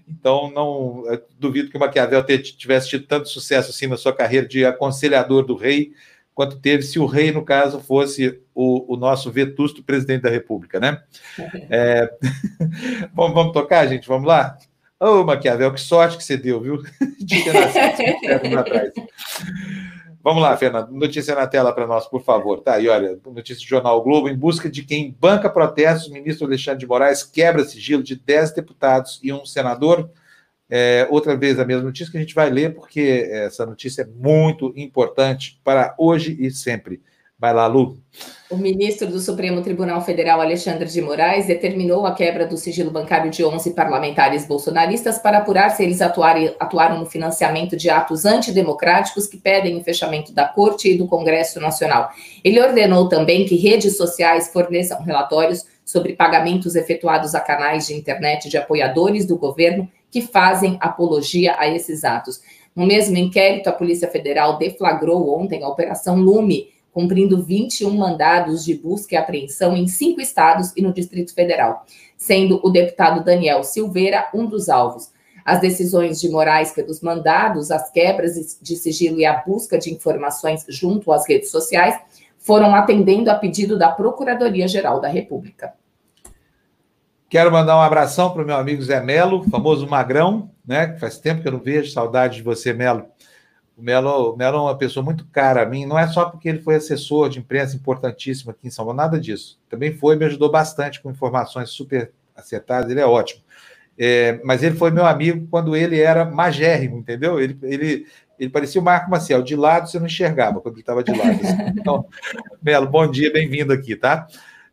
Então, não duvido que o Maquiavel tivesse tido tanto sucesso assim na sua carreira de aconselhador do rei, quanto teve se o rei, no caso, fosse o, o nosso vetusto presidente da República, né? É... vamos, vamos tocar, gente? Vamos lá? Ô, oh, Maquiavel, que sorte que você deu, viu? De ter nascido atrás. Vamos lá, Fernando. Notícia na tela para nós, por favor. Tá aí, olha, notícia do Jornal Globo. Em busca de quem banca protestos, o ministro Alexandre de Moraes quebra sigilo de 10 deputados e um senador. É, outra vez a mesma notícia que a gente vai ler, porque essa notícia é muito importante para hoje e sempre. Vai lá, Lu. O ministro do Supremo Tribunal Federal, Alexandre de Moraes, determinou a quebra do sigilo bancário de 11 parlamentares bolsonaristas para apurar se eles atuarem, atuaram no financiamento de atos antidemocráticos que pedem o fechamento da Corte e do Congresso Nacional. Ele ordenou também que redes sociais forneçam relatórios sobre pagamentos efetuados a canais de internet de apoiadores do governo que fazem apologia a esses atos. No mesmo inquérito, a Polícia Federal deflagrou ontem a Operação Lume cumprindo 21 mandados de busca e apreensão em cinco estados e no Distrito Federal, sendo o deputado Daniel Silveira um dos alvos. As decisões de Moraes pelos mandados, as quebras de sigilo e a busca de informações junto às redes sociais foram atendendo a pedido da Procuradoria-Geral da República. Quero mandar um abração para o meu amigo Zé Melo, famoso Magrão, né? Faz tempo que eu não vejo, saudade de você, Melo. O Melo, o Melo é uma pessoa muito cara a mim, não é só porque ele foi assessor de imprensa importantíssimo aqui em São Paulo, nada disso. Também foi, me ajudou bastante com informações super acertadas, ele é ótimo. É, mas ele foi meu amigo quando ele era magérrimo, entendeu? Ele, ele, ele parecia o Marco Maciel, de lado você não enxergava quando ele estava de lado. Então, Melo, bom dia, bem-vindo aqui, tá?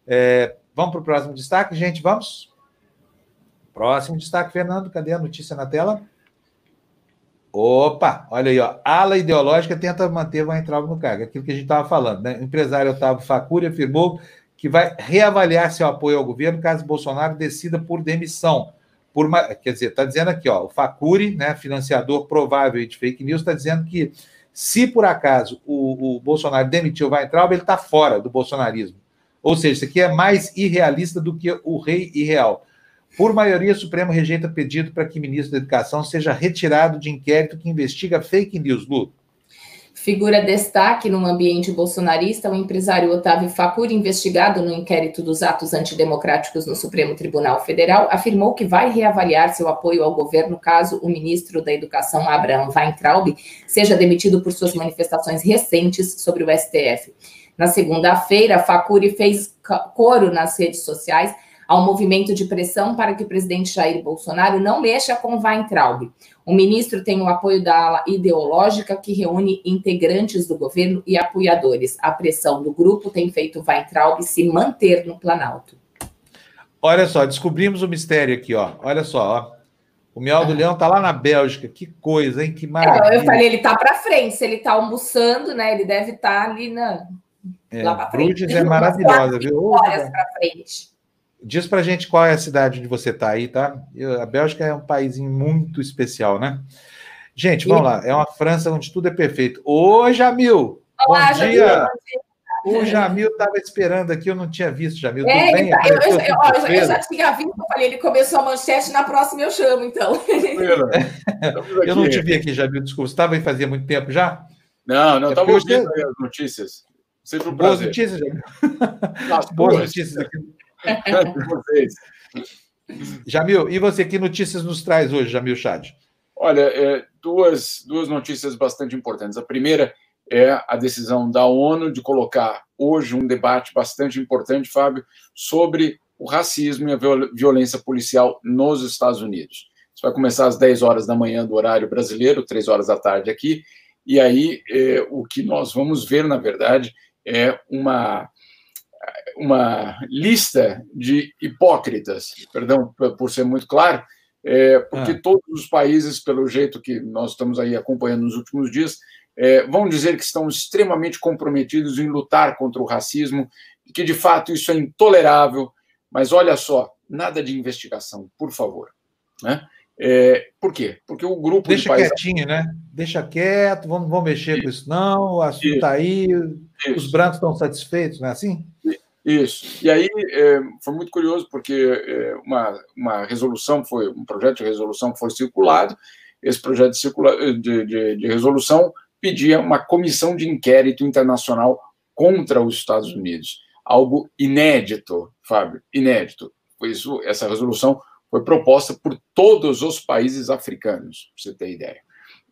É, vamos para o próximo destaque, gente, vamos? Próximo destaque, Fernando, cadê a notícia na tela? Opa, olha aí, ó. Ala ideológica tenta manter o Weintraub no cargo, aquilo que a gente estava falando. Né? O empresário Otávio Facuri afirmou que vai reavaliar seu apoio ao governo caso Bolsonaro decida por demissão. Por uma, quer dizer, está dizendo aqui, ó, o Facuri, né, financiador provável de fake news, está dizendo que se por acaso o, o Bolsonaro demitiu o Weintraub, ele está fora do bolsonarismo. Ou seja, isso aqui é mais irrealista do que o rei irreal. Por maioria, o Supremo rejeita pedido para que o ministro da Educação seja retirado de inquérito que investiga fake news, Lu. Figura destaque no ambiente bolsonarista, o empresário Otávio Facuri, investigado no inquérito dos atos antidemocráticos no Supremo Tribunal Federal, afirmou que vai reavaliar seu apoio ao governo caso o ministro da Educação, Abraham Weintraub, seja demitido por suas manifestações recentes sobre o STF. Na segunda-feira, Facuri fez coro nas redes sociais ao movimento de pressão para que o presidente Jair Bolsonaro não mexa com Weintraub. O ministro tem o apoio da ala ideológica que reúne integrantes do governo e apoiadores. A pressão do grupo tem feito Weintraub se manter no Planalto. Olha só, descobrimos o mistério aqui, ó. Olha só, ó. O Miau do Leão tá lá na Bélgica. Que coisa, hein? Que maravilha. É, eu falei, ele tá para frente. Se ele tá almoçando, né? Ele deve estar tá ali na. É, lá frente. Bruges é maravilhosa, viu? Horas para frente. Diz pra gente qual é a cidade onde você tá aí, tá? A Bélgica é um país muito especial, né? Gente, vamos lá. É uma França onde tudo é perfeito. Ô, Jamil! Olá, bom Jamil, dia! Bom dia. O Jamil estava esperando aqui, eu não tinha visto, Jamil. É, bem, tá, eu, eu, eu, eu, já tinha visto, eu falei, ele começou a manchete, na próxima eu chamo, então. eu não te vi aqui, Jamil, desculpa. Você estava aí fazia muito tempo já? Não, não, estava é ouvindo as notícias. Sempre um Boas notícias, Jamil. Nossa, boas, boas notícias aqui. Jamil, e você, que notícias nos traz hoje, Jamil Chad? Olha, é, duas, duas notícias bastante importantes. A primeira é a decisão da ONU de colocar hoje um debate bastante importante, Fábio, sobre o racismo e a violência policial nos Estados Unidos. Isso vai começar às 10 horas da manhã do horário brasileiro, 3 horas da tarde aqui, e aí é, o que nós vamos ver, na verdade, é uma, uma lista de hipócritas, perdão por ser muito claro, é, porque ah. todos os países, pelo jeito que nós estamos aí acompanhando nos últimos dias, é, vão dizer que estão extremamente comprometidos em lutar contra o racismo, e que de fato isso é intolerável, mas olha só, nada de investigação, por favor. Né? É, por quê? Porque o grupo. Deixa de quietinho, né? Deixa quieto, vamos, vamos mexer com isso, não, o assunto está aí, isso. os brancos estão satisfeitos, não é assim? Isso. E aí é, foi muito curioso, porque é, uma, uma resolução foi, um projeto de resolução foi circulado, esse projeto de, circula, de, de, de resolução pedia uma comissão de inquérito internacional contra os Estados Unidos. Algo inédito, Fábio, inédito. Isso, essa resolução foi proposta por todos os países africanos, para você ter ideia.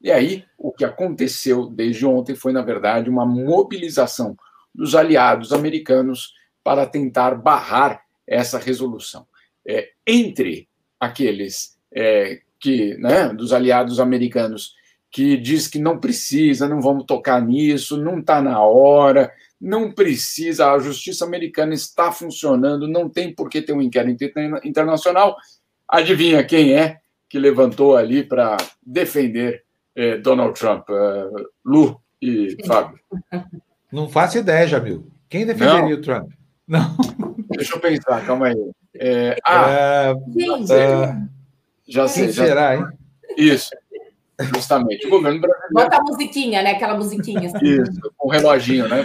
E aí, o que aconteceu desde ontem foi, na verdade, uma mobilização dos aliados americanos para tentar barrar essa resolução. É, entre aqueles é, que, né, dos aliados americanos que diz que não precisa, não vamos tocar nisso, não está na hora, não precisa, a justiça americana está funcionando, não tem por que ter um inquérito internacional. Adivinha quem é que levantou ali para defender eh, Donald Trump? Uh, Lu e Fábio. Não faço ideia, Jamil. Quem defenderia não. o Trump? Não. Deixa eu pensar, calma aí. É, ah, é, uh, já sei. Quem já será, hein? Isso. Justamente. O governo brasileiro. Bota a musiquinha, né? Aquela musiquinha. Assim. Isso, com um reloginho, né?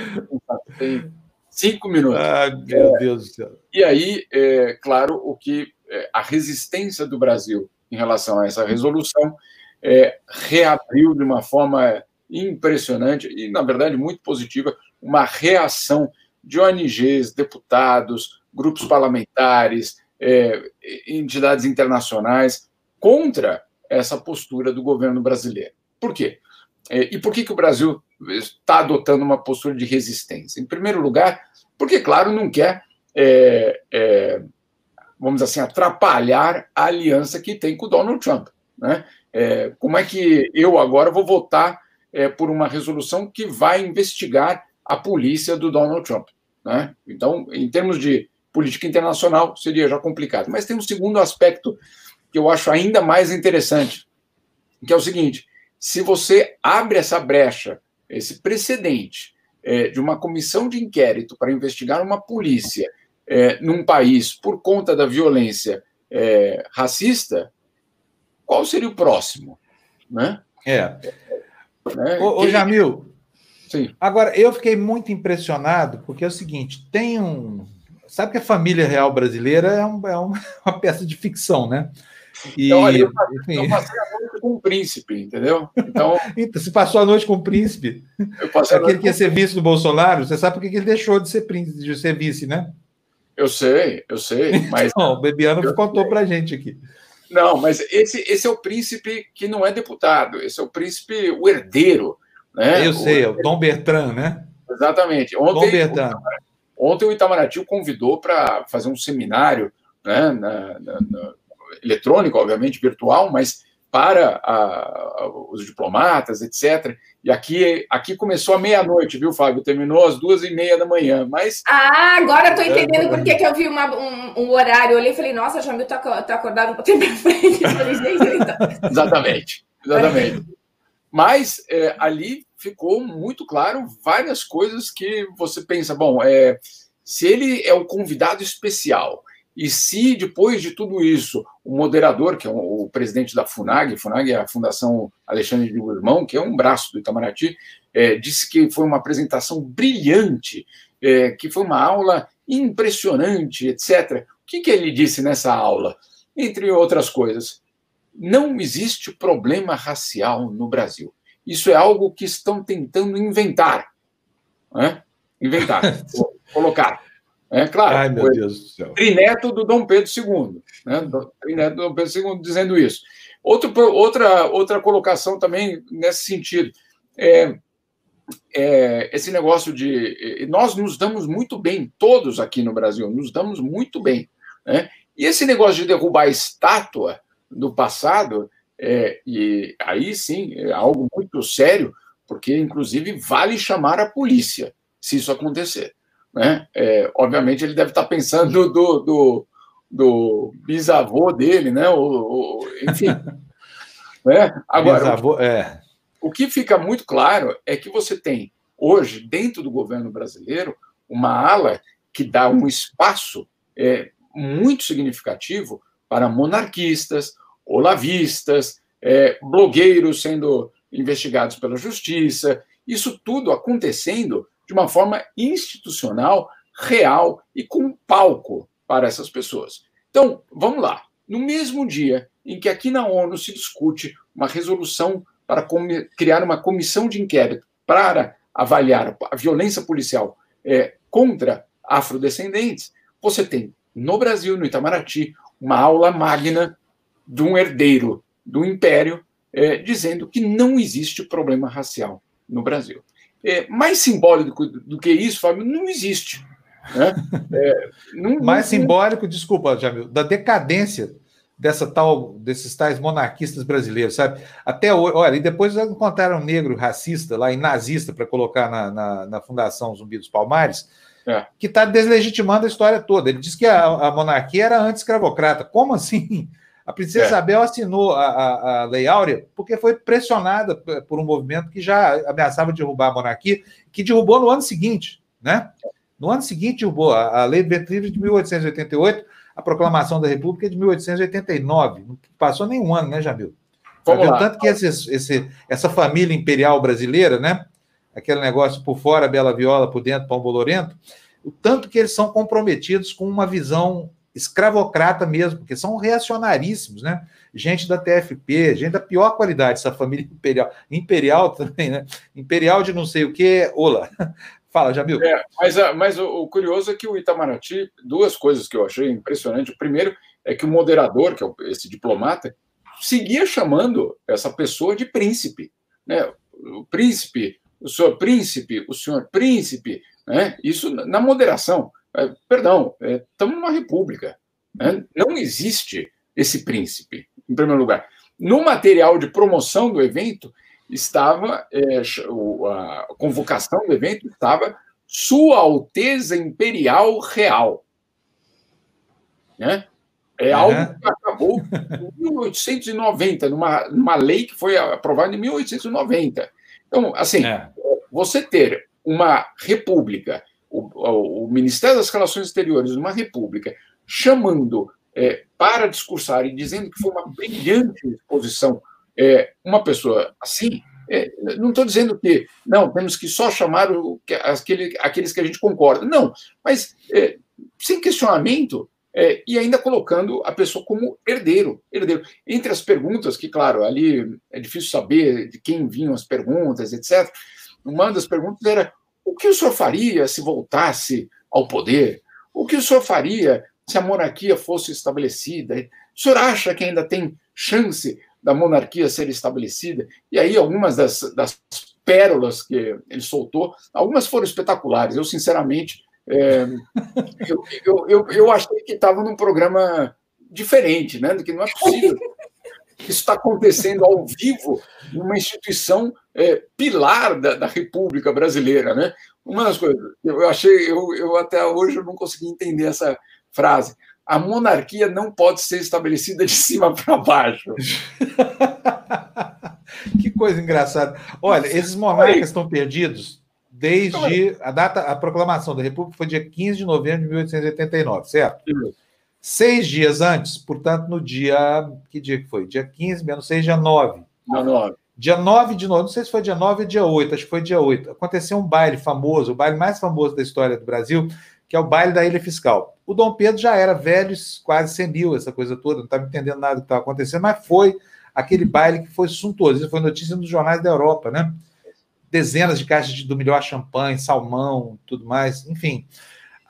Tem cinco minutos. Ah, meu é, Deus do céu. E aí, é, claro, o que é, a resistência do Brasil em relação a essa resolução é, reabriu de uma forma impressionante e, na verdade, muito positiva, uma reação de ONGs, deputados, grupos parlamentares, é, entidades internacionais contra essa postura do governo brasileiro. Por quê? É, e por que, que o Brasil está adotando uma postura de resistência? Em primeiro lugar, porque, claro, não quer, é, é, vamos assim, atrapalhar a aliança que tem com o Donald Trump. Né? É, como é que eu agora vou votar é, por uma resolução que vai investigar a polícia do Donald Trump? Né? Então, em termos de política internacional, seria já complicado. Mas tem um segundo aspecto que eu acho ainda mais interessante, que é o seguinte: se você abre essa brecha, esse precedente é, de uma comissão de inquérito para investigar uma polícia é, num país por conta da violência é, racista, qual seria o próximo? Né? É. Né? Ô, ô Jamil, Sim. Agora, eu fiquei muito impressionado, porque é o seguinte: tem um. Sabe que a família real brasileira é, um, é uma peça de ficção, né? E, então, olha, eu, passei, eu passei a noite com o príncipe, entendeu? Então, então você passou a noite com o príncipe? Eu Aquele que ia ser vice do Bolsonaro, você sabe por que ele deixou de ser príncipe, de ser vice, né? Eu sei, eu sei, mas... Não, o Bebiano contou para gente aqui. Não, mas esse, esse é o príncipe que não é deputado, esse é o príncipe, o herdeiro, né? Eu sei, o, é o Dom Bertrand, né? Exatamente. Ontem, Dom Bertrand. ontem o Itamaraty o convidou para fazer um seminário né, na, na, na eletrônico, obviamente, virtual, mas para a, os diplomatas, etc. E aqui, aqui começou à meia-noite, viu, Fábio? Terminou às duas e meia da manhã, mas... Ah, agora estou entendendo por que eu vi uma, um, um, horário. Eu olhei e falei, nossa, Jamil está tá acordado um pouquinho para frente. Então. exatamente, exatamente. Mas é, ali ficou muito claro várias coisas que você pensa, bom, é, se ele é o convidado especial e se depois de tudo isso, o moderador, que é o, presidente da FUNAG, FUNAG é a Fundação Alexandre de Guzmão, que é um braço do Itamaraty, é, disse que foi uma apresentação brilhante, é, que foi uma aula impressionante, etc. O que, que ele disse nessa aula? Entre outras coisas, não existe problema racial no Brasil. Isso é algo que estão tentando inventar. Né? Inventar, colocar. É claro. Ai, meu Deus do céu. Trineto do Dom Pedro II. Né? Trineto do Dom Pedro II dizendo isso. Outro, outra, outra colocação também nesse sentido. É, é, esse negócio de. Nós nos damos muito bem, todos aqui no Brasil, nos damos muito bem. Né? E esse negócio de derrubar a estátua do passado, é, e aí sim, é algo muito sério, porque inclusive vale chamar a polícia se isso acontecer. Né? É, obviamente, ele deve estar pensando do, do, do bisavô dele, né? O, enfim. né? Agora, bisavô, é. o que fica muito claro é que você tem hoje, dentro do governo brasileiro, uma ala que dá um espaço é, muito significativo para monarquistas, olavistas, é, blogueiros sendo investigados pela justiça, isso tudo acontecendo de uma forma institucional, real e com palco para essas pessoas. Então, vamos lá. No mesmo dia em que aqui na ONU se discute uma resolução para criar uma comissão de inquérito para avaliar a violência policial é, contra afrodescendentes, você tem no Brasil, no Itamaraty, uma aula magna de um herdeiro do império é, dizendo que não existe problema racial no Brasil. É, mais simbólico do que isso, Fábio, não existe. Né? É, não, mais não, simbólico, desculpa, Jamil, da decadência dessa tal, desses tais monarquistas brasileiros, sabe? Até hoje, olha, e depois encontraram um negro racista lá e nazista para colocar na, na, na, Fundação Zumbi dos Palmares, é. que está deslegitimando a história toda. Ele diz que a, a monarquia era anti-escravocrata. Como assim? A princesa é. Isabel assinou a, a, a, Lei Áurea porque foi pressionada por um movimento que já ameaçava derrubar a monarquia, que derrubou no ano seguinte, né? No ano seguinte derrubou a, a Lei de Ventre Livre de 1888, a Proclamação da República de 1889. Não passou nem um ano, né, Jamil? Vamos lá. Tanto que esse, esse, essa família imperial brasileira, né? Aquele negócio por fora, Bela Viola, por dentro, Pão Bolorento, o tanto que eles são comprometidos com uma visão escravocrata mesmo, porque são reacionaríssimos, né? Gente da TFP, gente da pior qualidade, essa família imperial. Imperial também, né? Imperial de não sei o que, Ola. Fala, Jamil. É, mas, mas o, o, curioso é que o Itamaraty, duas coisas que eu achei impressionante. O primeiro é que o moderador, que é esse diplomata, seguia chamando essa pessoa de príncipe. Né? O príncipe, o senhor príncipe, o senhor príncipe, né? isso na moderação. É, perdão, estamos é, numa república. Né? Não existe esse príncipe, em primeiro lugar. No material de promoção do evento estava é, a convocação do evento estava Sua Alteza Imperial Real. Né? É algo que acabou em 1890, numa, numa lei que foi aprovada em 1890. Então, assim, é. você ter uma república o, o Ministério das Relações Exteriores de uma república chamando é, para discursar e dizendo que foi uma brilhante exposição é, uma pessoa assim, é, não estou dizendo que não temos que só chamar o, que, aquele, aqueles que a gente concorda, não, mas é, sem questionamento é, e ainda colocando a pessoa como herdeiro, herdeiro. Entre as perguntas, que claro, ali é difícil saber de quem vinham as perguntas, etc. Uma das perguntas era o que o senhor faria se voltasse ao poder? O que o senhor faria se a monarquia fosse estabelecida? O senhor acha que ainda tem chance da monarquia ser estabelecida? E aí, algumas das, das pérolas que ele soltou, algumas foram espetaculares. Eu, sinceramente, é, eu, eu, eu, eu, achei que estava num programa diferente, né? Que não é possível. Isso está acontecendo ao vivo numa instituição é, pilar da, da, República Brasileira, né? Uma das coisas eu achei, eu, eu até hoje eu não consegui entender essa frase. A monarquia não pode ser estabelecida de cima para baixo. que coisa engraçada. Olha, esses monarcas estão perdidos desde a data, a proclamação da República foi dia 15 de novembro de 1889, certo? Sim. Seis dias antes, portanto, no dia. Que dia que foi? Dia 15, menos 6, dia 9. Dia 9. Dia 9 de novembro, não sei se foi dia 9 ou dia 8, acho que foi dia 8. Aconteceu um baile famoso, o baile mais famoso da história do Brasil, que é o baile da Ilha Fiscal. O Dom Pedro já era velho, quase senil, essa coisa toda, não estava entendendo nada do que estava acontecendo, mas foi aquele baile que foi suntuoso. Isso foi notícia nos jornais da Europa, né? Dezenas de caixas de, do melhor champanhe, salmão, tudo mais, enfim.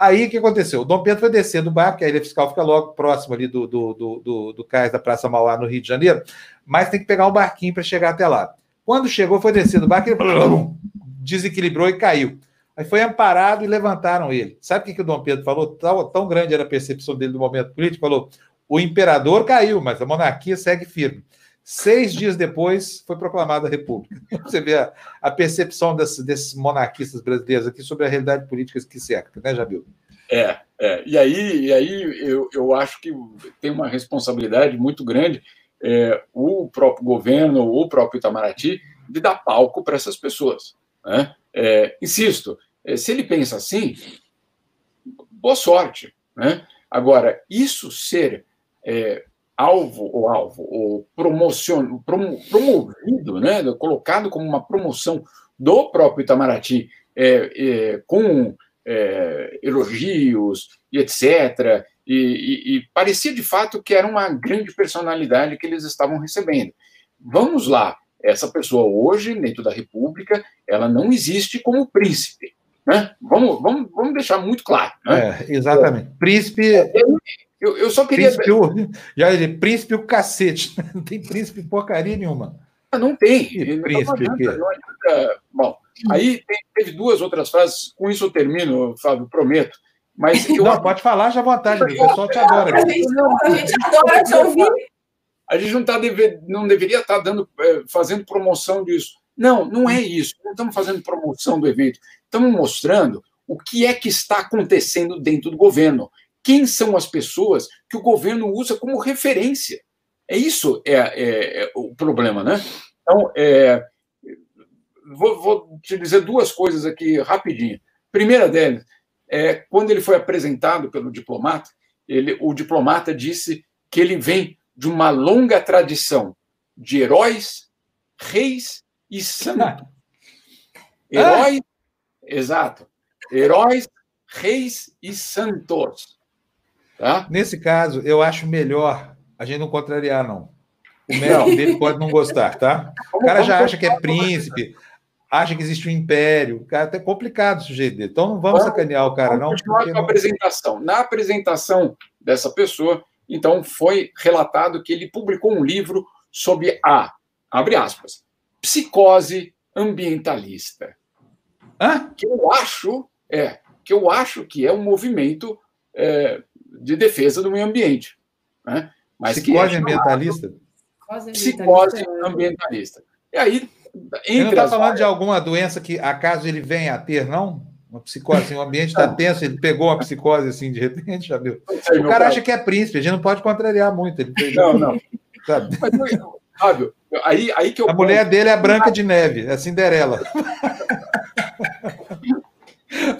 Aí o que aconteceu? O Dom Pedro foi descer do barco, que a ilha fiscal fica logo próximo ali do, do, do, do, do cais da Praça Mauá, no Rio de Janeiro, mas tem que pegar um barquinho para chegar até lá. Quando chegou, foi descer do barco, ele desequilibrou e caiu. Aí foi amparado e levantaram ele. Sabe o que, que o Dom Pedro falou? Tão, tão grande era a percepção dele do momento político, falou: o imperador caiu, mas a monarquia segue firme. Seis dias depois foi proclamada a República. Você vê a, a percepção desses, monarquistas brasileiros aqui sobre a realidade política que cerca, né, Jabil? É, é. E aí, e aí eu, eu acho que tem uma responsabilidade muito grande é, o próprio governo, o próprio Itamaraty, de dar palco para essas pessoas. Né? É, insisto, é, se ele pensa assim, boa sorte. Né? Agora, isso ser é, alvo ou alvo, ou promocion, prom, promovido, né, colocado como uma promoção do próprio Itamaraty, é, é, com é, elogios e etc. E, e, e, parecia de fato que era uma grande personalidade que eles estavam recebendo. Vamos lá, essa pessoa hoje, dentro da República, ela não existe como príncipe. Né? Vamos, vamos, vamos deixar muito claro. Né? É, exatamente. Príncipe. Eu, eu só queria. Príncipe, o, já ele, príncipe o cacete. Não tem príncipe porcaria nenhuma. Ah, não tem. Não príncipe, não adianta. Bom, aí tem, teve duas outras frases, com isso eu termino, Fábio, prometo. Mas eu... Não, pode falar já à vontade, o pessoal te adora. A gente, a gente adora te ouvir. A gente não, tá deve, não deveria estar tá dando, é, fazendo promoção disso. Não, não é isso. Não estamos fazendo promoção do evento. Estamos mostrando o que é que está acontecendo dentro do governo quem são as pessoas que o governo usa como referência. É isso é, é, é o problema, né? Então, é, vou, vou, te dizer duas coisas aqui rapidinho. Primeira delas é quando ele foi apresentado pelo diplomata, ele, o diplomata disse que ele vem de uma longa tradição de heróis, reis e santos. Heróis, ah. exato. Heróis, reis e santos. Tá? Nesse caso, eu acho melhor a gente não contrariar, não. O médico dele pode não gostar, tá? O cara já acha que é príncipe, acha que existe um império. O cara é complicado o sujeito dele. Então não vamos sacanear o cara, não. Porque não... apresentação. Na apresentação dessa pessoa, então foi relatado que ele publicou um livro sobre a, abre aspas, psicose ambientalista. Hã? Que eu acho, é, que eu acho que é um movimento é, de defesa do meio ambiente. Né? Mas psicose é ambientalista? Psicose ambientalista. E aí, entre Ele não está falando várias... de alguma doença que, acaso ele venha a ter, não? Uma psicose, assim, o ambiente está tenso, ele pegou uma psicose assim de repente, já viu? Sei, o cara acha que é príncipe, a gente não pode contrariar muito. Ele não, não. Sabe? Mas, Fábio, aí, aí que eu. A mulher dele é Branca de Neve, é Cinderela.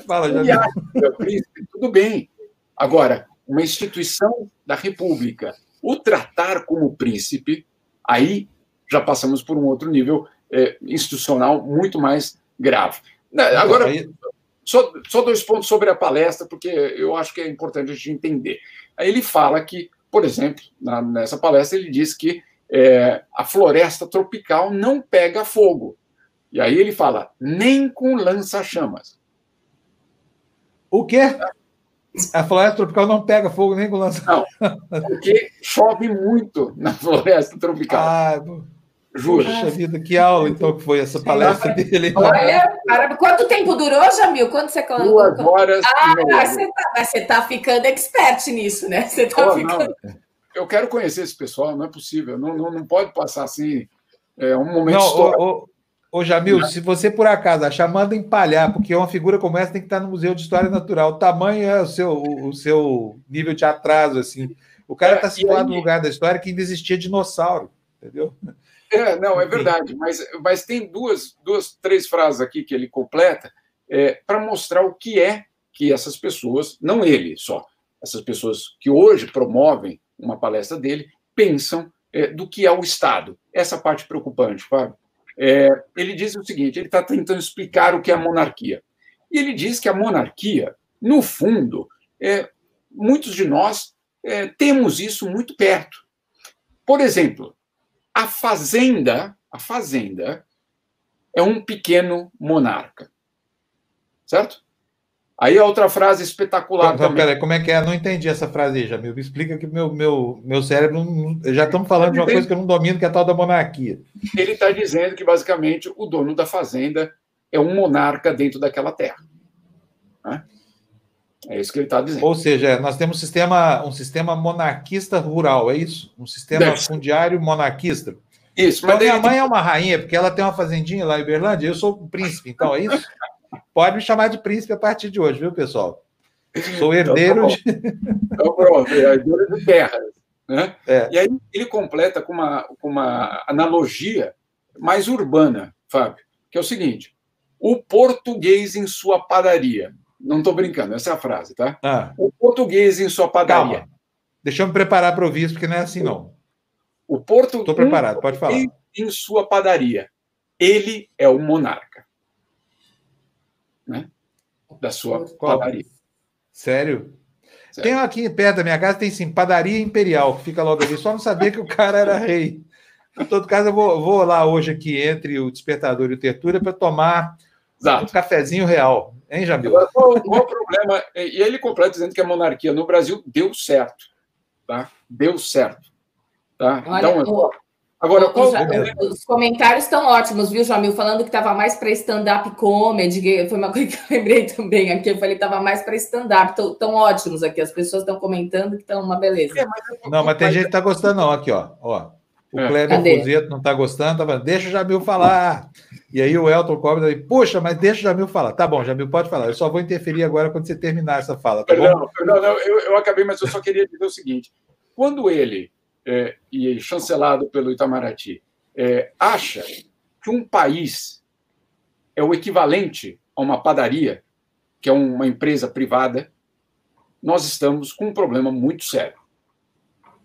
Fala, já viu? Príncipe, tudo bem. Agora, uma instituição da República o tratar como príncipe, aí já passamos por um outro nível é, institucional muito mais grave. Né, então, agora, só, só dois pontos sobre a palestra, porque eu acho que é importante a gente entender. Ele fala que, por exemplo, na, nessa palestra, ele diz que é, a floresta tropical não pega fogo. E aí ele fala, nem com lança-chamas. O quê? A floresta tropical não pega fogo nem com lança. Não, porque chove muito na floresta tropical. Ah, Juro. Puxa vida, que aula então que foi essa palestra Sim. dele. Olha, para... quanto tempo durou, Jamil? Quanto você Duas horas. Ah, você está tá ficando expert nisso, né? Você está oh, ficando. Não. eu quero conhecer esse pessoal, não é possível. Não, não, não pode passar assim. É um momento não, histórico. Ô, Jamil, se você por acaso achar, manda empalhar, porque uma figura como essa tem que estar no Museu de História Natural. O tamanho é o seu, o, o seu nível de atraso, assim. O cara está é, situado no lugar da história que ainda existia dinossauro, entendeu? É, não, é verdade, mas, mas tem duas, duas, três frases aqui que ele completa é, para mostrar o que é que essas pessoas, não ele só, essas pessoas que hoje promovem uma palestra dele, pensam é, do que é o Estado. Essa parte preocupante, Fábio. É, ele diz o seguinte: ele está tentando explicar o que é a monarquia. E ele diz que a monarquia, no fundo, é, muitos de nós é, temos isso muito perto. Por exemplo, a fazenda, a fazenda é um pequeno monarca. Certo? Aí a outra frase espetacular então, também. Peraí, como é que é? Não entendi essa frase aí, Jamil. Me explica que meu, meu, meu cérebro. Não, já estamos falando de uma coisa que eu não domino, que é a tal da monarquia. Ele está dizendo que, basicamente, o dono da fazenda é um monarca dentro daquela terra. Né? É isso que ele está dizendo. Ou seja, nós temos um sistema, um sistema monarquista rural, é isso? Um sistema fundiário monarquista. Isso, mas então, minha mãe é uma rainha, porque ela tem uma fazendinha lá em Berlândia, eu sou o príncipe, então é isso? Pode me chamar de príncipe a partir de hoje, viu, pessoal? Sou herdeiro então, tá de. Então, pronto, é herdeiro de terras. Né? É. E aí ele completa com uma, com uma analogia mais urbana, Fábio, que é o seguinte: o português em sua padaria. Não estou brincando, essa é a frase, tá? Ah. O português em sua padaria. Calma. Deixa eu me preparar para ouvir isso, porque não é assim, não. O português. Estou preparado, pode falar. Em sua padaria. Ele é o monarca. Né? Da sua Qual? padaria. Sério? Sério? Tem aqui perto da minha casa, tem sim, padaria imperial, que fica logo ali. Só não sabia que o cara era rei. Em todo caso, eu vou, vou lá hoje aqui entre o despertador e o tertura para tomar Exato. um cafezinho real. Hein, Jamil? Agora, qual, qual o problema? E ele completa dizendo que a monarquia no Brasil deu certo. Tá? Deu certo. Tá? Olha, então, agora, qual... os, os comentários estão ótimos, viu, Jamil? Falando que estava mais para stand-up comedy. Foi uma coisa que eu lembrei também aqui. Eu falei que estava mais para stand-up. Estão ótimos aqui. As pessoas estão comentando que estão uma beleza. É, mas... Não, mas tem gente que está gostando, não. Aqui, ó. ó. O é. Kleber Fuzeto não está gostando, tá deixa o Jamil falar. E aí o Elton cobra aí, puxa, mas deixa o Jamil falar. Tá bom, Jamil, pode falar. Eu só vou interferir agora quando você terminar essa fala. Tá perdão, perdão não, eu, eu, acabei, mas eu só queria dizer o seguinte: quando ele, é, e chancelado pelo Itamaraty, é, acha que um país é o equivalente a uma padaria, que é uma empresa privada, nós estamos com um problema muito sério.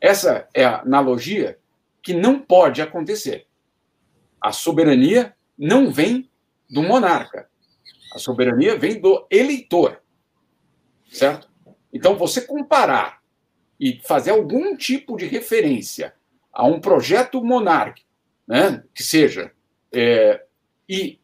Essa é a analogia que não pode acontecer. A soberania não vem do monarca. A soberania vem do eleitor. Certo? Então, você comparar e fazer algum tipo de referência a um projeto monárquico, né, que seja, é, e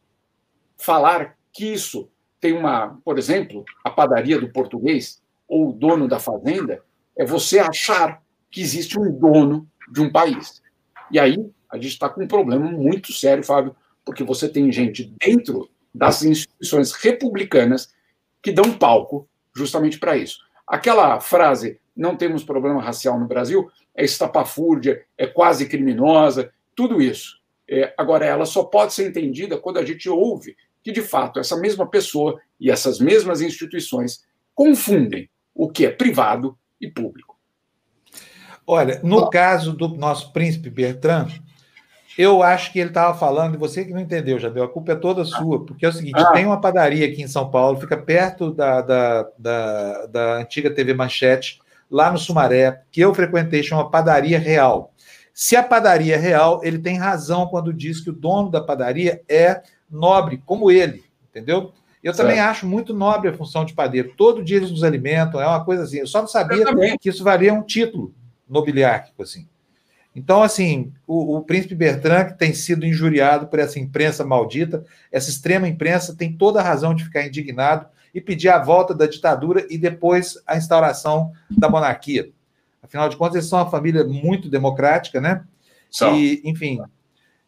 falar que isso tem uma, por exemplo, a padaria do português ou o dono da fazenda, é você achar que existe um dono de um país. E aí a gente está com um problema muito sério, Fábio, porque você tem gente dentro das instituições republicanas que dão palco justamente para isso. Aquela frase, não temos problema racial no Brasil, é estapafúrdia, é quase criminosa, tudo isso. É, agora, ela só pode ser entendida quando a gente ouve que, de fato, essa mesma pessoa e essas mesmas instituições confundem o que é privado e público. Olha, no caso do nosso príncipe Bertrand, eu acho que ele estava falando, e você que não entendeu, já deu, a culpa é toda sua, porque é o seguinte: ah. tem uma padaria aqui em São Paulo, fica perto da, da, da, da antiga TV Manchete, lá no Sumaré, que eu frequentei, chama Padaria Real. Se a padaria é real, ele tem razão quando diz que o dono da padaria é nobre, como ele, entendeu? Eu certo. também acho muito nobre a função de padeiro. Todo dia eles nos alimentam, é uma coisa assim. Eu só não sabia que isso valia um título nobiliárquico, assim. Então, assim, o, o, príncipe Bertrand, que tem sido injuriado por essa imprensa maldita, essa extrema imprensa, tem toda a razão de ficar indignado e pedir a volta da ditadura e depois a instauração da monarquia. Afinal de contas, eles são uma família muito democrática, né? São. E, enfim,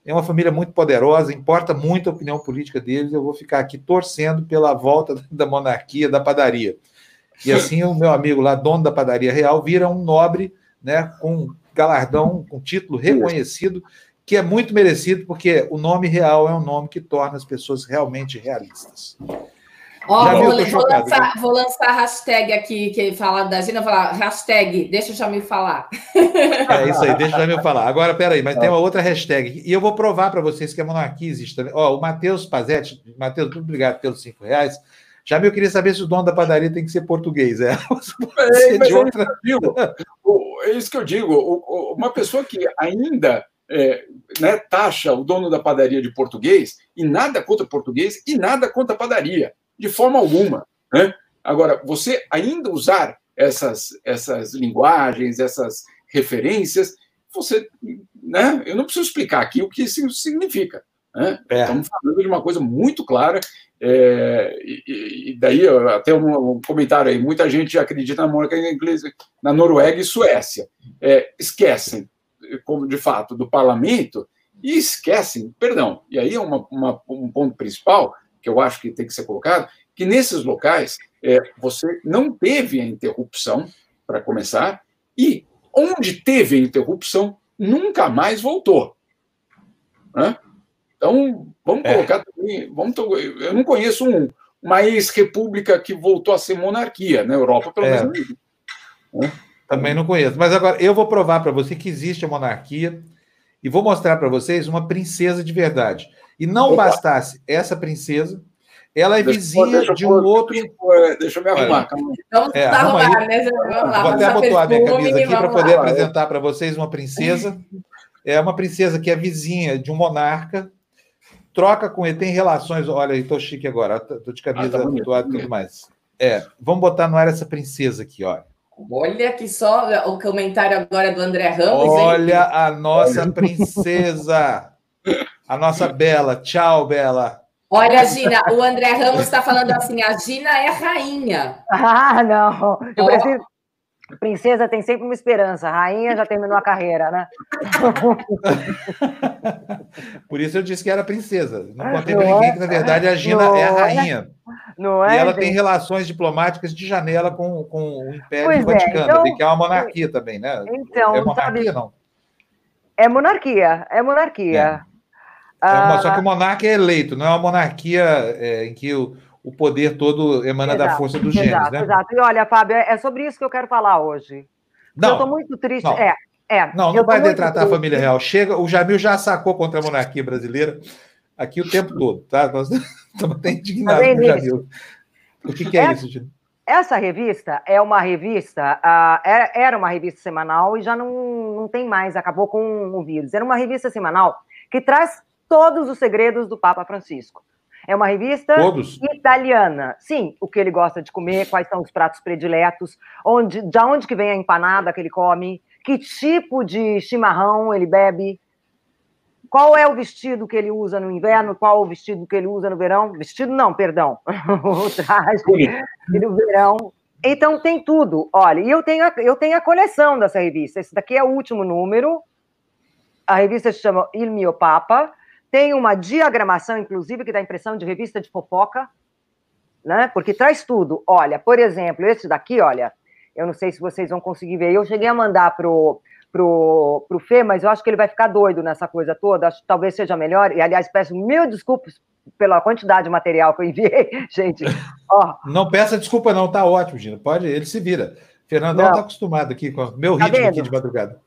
é uma família muito poderosa, importa muito a opinião política deles. Eu vou ficar aqui torcendo pela volta da monarquia, da padaria. E assim, o meu amigo lá, dono da padaria real, vira um nobre né, com galardão, com título reconhecido, que é muito merecido, porque o nome real é um nome que torna as pessoas realmente realistas. Ó, vou, vou, lançar, vou lançar a hashtag aqui, que fala da Gina, falar hashtag, deixa o Jamil falar. É isso aí, deixa o Jamil falar. Agora, peraí, mas tem uma outra hashtag, e eu vou provar para vocês que a monarquia existe também. Ó, o Matheus Pazetti, Matheus, muito obrigado pelos cinco reais. Jamil, eu queria saber se o dono da padaria tem que ser português. É, é, de outra... é isso que eu digo. Uma pessoa que ainda é, né, taxa o dono da padaria de português, e nada contra português, e nada contra padaria de forma alguma. Né? Agora, você ainda usar essas, essas linguagens, essas referências, você, né? Eu não preciso explicar aqui o que isso significa. Né? É. Estamos falando de uma coisa muito clara. É, e, e, daí até um, um, comentário aí. Muita gente acredita na monarquia inglesa, na Noruega e Suécia. É, esquecem, como de fato, do parlamento e esquecem, perdão. E aí é uma, uma, um ponto principal que eu acho que tem que ser colocado, que nesses locais é, você não teve a interrupção, para começar, e onde teve a interrupção, nunca mais voltou. Né? Então, vamos é. colocar também. Vamos, eu não conheço um, uma ex-república que voltou a ser monarquia na Europa, pelo é. menos. Né? Também não conheço. Mas agora eu vou provar para você que existe a monarquia e vou mostrar para vocês uma princesa de verdade. E não Opa. bastasse essa princesa, ela é deixa, vizinha deixa, de um deixa, outro. Deixa eu me arrumar, calma Vamos é, arruma né? Vamos lá, Vou até abotoar a minha camisa aqui para poder lá. apresentar para vocês uma princesa. É uma princesa que é vizinha de um monarca, troca com ele, tem relações. Olha, estou chique agora, estou de camisa ah, tá e tudo mais. É, vamos botar no ar essa princesa aqui, olha. Olha que só o comentário agora do André Ramos. Olha hein? a nossa princesa. A nossa Bela. Tchau, Bela. Olha, Gina, o André Ramos está falando assim: a Gina é rainha. Ah, não. Eu preciso... Princesa tem sempre uma esperança, rainha já terminou a carreira, né? Por isso eu disse que era princesa. Não contei para ninguém que, na verdade, a Gina é a rainha. Não é, e ela gente? tem relações diplomáticas de janela com, com o Império pois Vaticano, é, então, que é uma monarquia também, né? Então, é monarquia, sabe, não? É monarquia, é monarquia. É. Ah, só que o monarca é eleito, não é uma monarquia é, em que o, o poder todo emana exato, da força dos gênios, exato, né? Exato. E olha, Fábio, é sobre isso que eu quero falar hoje. Não, eu estou muito triste. Não, é, é, não, não vai detratar a família real. Chega, o Jamil já sacou contra a monarquia brasileira aqui o tempo todo, tá? Nós estamos até indignados com o Jamil. O que, que é, é isso, Jamil? Essa revista é uma revista, uh, era uma revista semanal e já não, não tem mais, acabou com o vírus. Era uma revista semanal que traz todos os segredos do Papa Francisco. É uma revista Todos. italiana. Sim, o que ele gosta de comer, quais são os pratos prediletos, onde, de onde que vem a empanada que ele come, que tipo de chimarrão ele bebe, qual é o vestido que ele usa no inverno, qual o vestido que ele usa no verão. Vestido não, perdão. o traje no verão. Então tem tudo. Olha, e eu tenho, a, eu tenho a coleção dessa revista. Esse daqui é o último número. A revista se chama Il Mio Papa tem uma diagramação, inclusive, que dá impressão de revista de fofoca, né? Porque traz tudo. Olha, por exemplo, esse daqui, olha, eu não sei se vocês vão conseguir ver. Eu cheguei a mandar pro pro, pro Fê, mas eu acho que ele vai ficar doido nessa coisa toda. Acho que talvez seja melhor. E, aliás, peço mil desculpas pela quantidade de material que eu enviei, gente. Ó. Não peça desculpa, não, tá ótimo, Gina. Pode, ele se vira. Fernandão está acostumado aqui com o meu tá ritmo aqui de madrugada.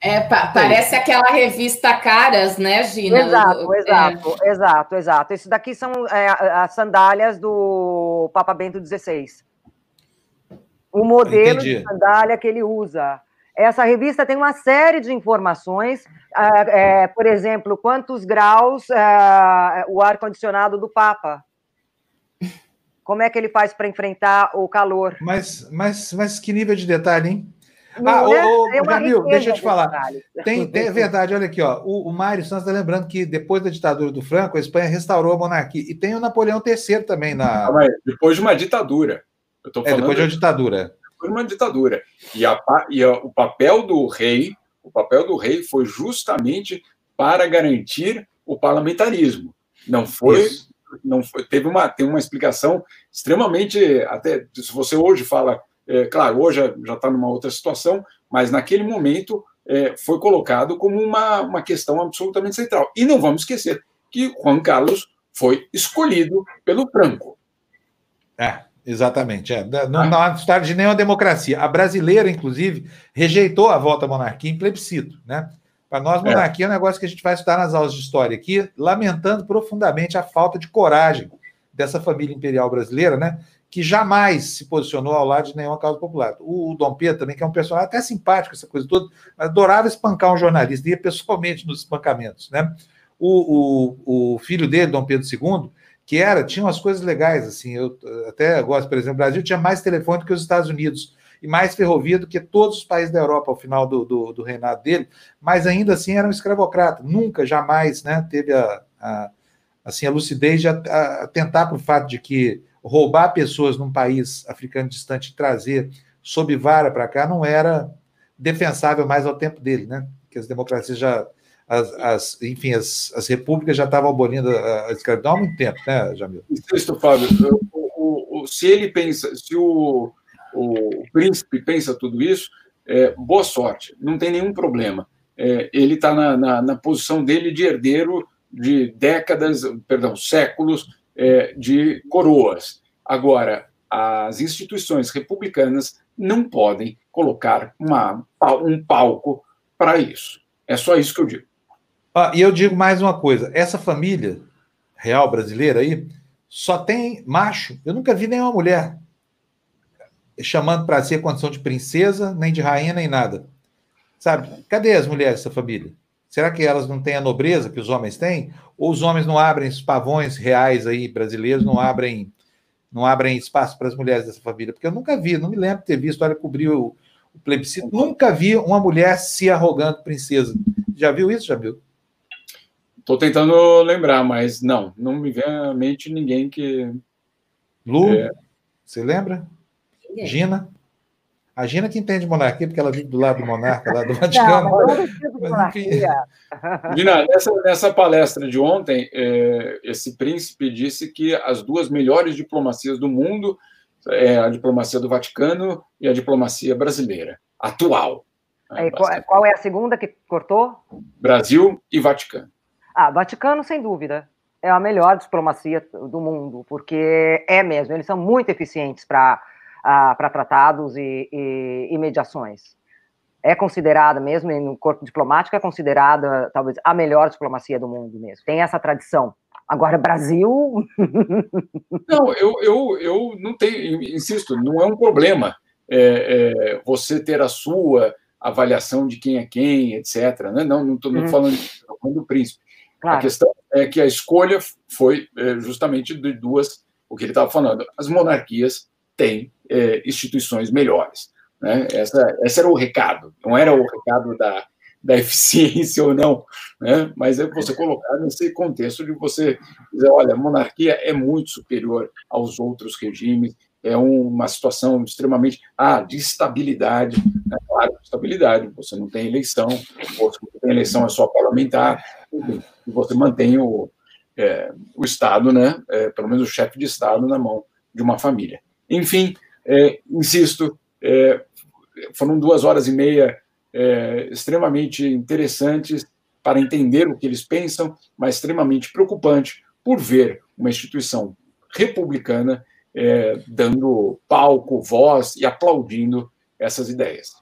É, pa parece aquela revista Caras, né, Gina? Exato, exato, é. exato, exato. Isso daqui são é, as sandálias do Papa Bento XVI. O modelo Entendi. de sandália que ele usa. Essa revista tem uma série de informações, é, por exemplo, quantos graus é, o ar-condicionado do Papa. Como é que ele faz para enfrentar o calor? Mas, mas, mas que nível de detalhe, hein? ah, é, ô, ô, Jamil, deixa eu te falar. Tem, tem, é verdade, olha aqui, ó. O, o Mário Santos está lembrando que depois da ditadura do Franco, a Espanha restaurou a monarquia. E tem o Napoleão III também na. depois de uma ditadura. Eu tô falando é, depois de uma ditadura. Depois de uma ditadura. E, a, e a, o papel do rei, o papel do rei foi justamente para garantir o parlamentarismo. Não foi. Isso. Não foi, teve uma, tem uma explicação extremamente. Até se você hoje fala É, claro, hoje já está numa outra situação, mas naquele momento é, foi colocado como uma, uma questão absolutamente central. E não vamos esquecer que Juan Carlos foi escolhido pelo Franco. É, exatamente. É. Não, ah. não há história de nenhuma democracia. A brasileira, inclusive, rejeitou a volta à monarquia em plebiscito. Né? Para nós, é. monarquia é. é um negócio que a gente vai estudar nas aulas de história aqui, lamentando profundamente a falta de coragem dessa família imperial brasileira, né? que jamais se posicionou ao lado de nenhuma causa popular. O, o Dom Pedro também, que é um personagem até simpático, essa coisa toda, adorava espancar um jornalista, ia pessoalmente nos espancamentos. Né? O, o, o filho dele, Dom Pedro II, que era, tinha umas coisas legais, assim, eu até gosto, por exemplo, o Brasil tinha mais telefone do que os Estados Unidos, e mais ferrovia do que todos os países da Europa ao final do, do, do reinado dele, mas ainda assim era um escravocrata, nunca, jamais, né, teve a, a assim, a lucidez de atentar para o fato de que roubar pessoas num país africano distante e trazer sob vara para cá não era defensável mais ao tempo dele, né? Que as democracias já, as, as enfim, as, as repúblicas já estavam abolindo a, escravidão há muito tempo, né, Jamil? Isso, Fábio. O, o, o, se ele pensa, se o, o príncipe pensa tudo isso, é, boa sorte, não tem nenhum problema. É, ele está na, na, na posição dele de herdeiro de décadas, perdão, séculos é, de coroas. Agora, as instituições republicanas não podem colocar uma, um palco para isso. É só isso que eu digo. Ah, e eu digo mais uma coisa: essa família real brasileira aí só tem macho. Eu nunca vi nenhuma mulher chamando para si a condição de princesa, nem de rainha, nem nada. Sabe? Cadê as mulheres dessa família? Será que elas não têm a nobreza que os homens têm? Ou os homens não abrem os pavões reais aí brasileiros, não abrem não abrem espaço para as mulheres dessa família? Porque eu nunca vi, não me lembro de ter visto, olha, cobriu o, plebiscito, nunca vi uma mulher se arrogando princesa. Já viu isso, viu? Estou tentando lembrar, mas não, não me vem à mente ninguém que. Lu, é... você lembra? Gina? A Gina que entende monarquia, porque ela vive do lado do monarca, lá do Vaticano. Não, não Gina, nessa, nessa, palestra de ontem, é, esse príncipe disse que as duas melhores diplomacias do mundo é a diplomacia do Vaticano e a diplomacia brasileira, atual. Né, qual, qual é a segunda que cortou? Brasil e Vaticano. Ah, Vaticano, sem dúvida é a melhor diplomacia do mundo, porque é mesmo, eles são muito eficientes para para tratados e, e, e, mediações. É considerada, mesmo no corpo diplomático, é considerada talvez a melhor diplomacia do mundo mesmo. Tem essa tradição. Agora, Brasil. não, eu, eu, eu não tenho, insisto, não é um problema é, é, você ter a sua avaliação de quem é quem, etc. Né? Não, não estou hum. falando, falando do príncipe. Claro. A questão é que a escolha foi é, justamente de duas, o que ele estava falando, as monarquias têm é, instituições melhores. Né? Essa, esse era o recado, não era o recado da, da eficiência ou não, né? mas é você colocar nesse contexto de você dizer, olha, a monarquia é muito superior aos outros regimes, é uma situação extremamente ah, de estabilidade, né? claro, estabilidade, você não tem eleição, você tem eleição é só parlamentar, e você mantém o, é, o Estado, né? É, pelo menos o chefe de Estado na mão de uma família. Enfim, é, insisto, é, foram duas horas e meia é, extremamente interessantes para entender o que eles pensam, mas extremamente preocupante por ver uma instituição republicana é, dando palco, voz e aplaudindo essas ideias.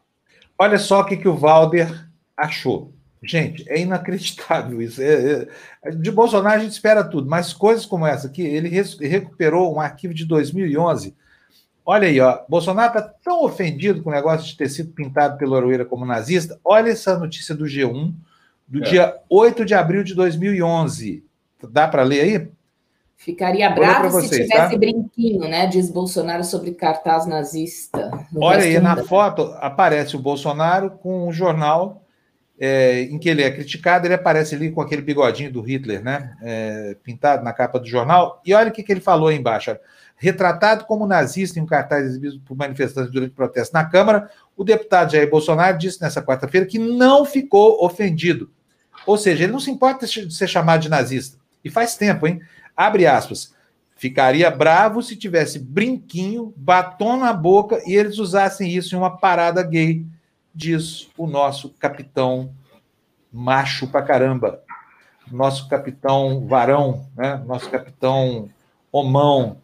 Olha só o que, que o Valder achou. Gente, é inacreditável isso. É, é, de Bolsonaro a gente espera tudo, mas coisas como essa aqui, ele recuperou um arquivo de 2011 Olha aí, ó. Bolsonaro está tão ofendido com o negócio de ter sido pintado pelo Aroeira como nazista. Olha essa notícia do G1, do é. dia 8 de abril de 2011. Dá para ler aí? Ficaria bravo vocês, se tivesse tá? brinquinho, né? Diz Bolsonaro sobre cartaz nazista. Olha aí, na foto aparece o Bolsonaro com um jornal é, em que ele é criticado, ele aparece ali com aquele bigodinho do Hitler, né? É, pintado na capa do jornal. E olha o que, que ele falou aí embaixo. Retratado como nazista em um cartaz exibido por manifestantes durante protesto na Câmara, o deputado Jair Bolsonaro disse nessa quarta-feira que não ficou ofendido. Ou seja, ele não se importa de ser chamado de nazista. E faz tempo, hein? Abre aspas. Ficaria bravo se tivesse brinquinho, batom na boca e eles usassem isso em uma parada gay, diz o nosso capitão macho pra caramba, nosso capitão varão, né? nosso capitão homão.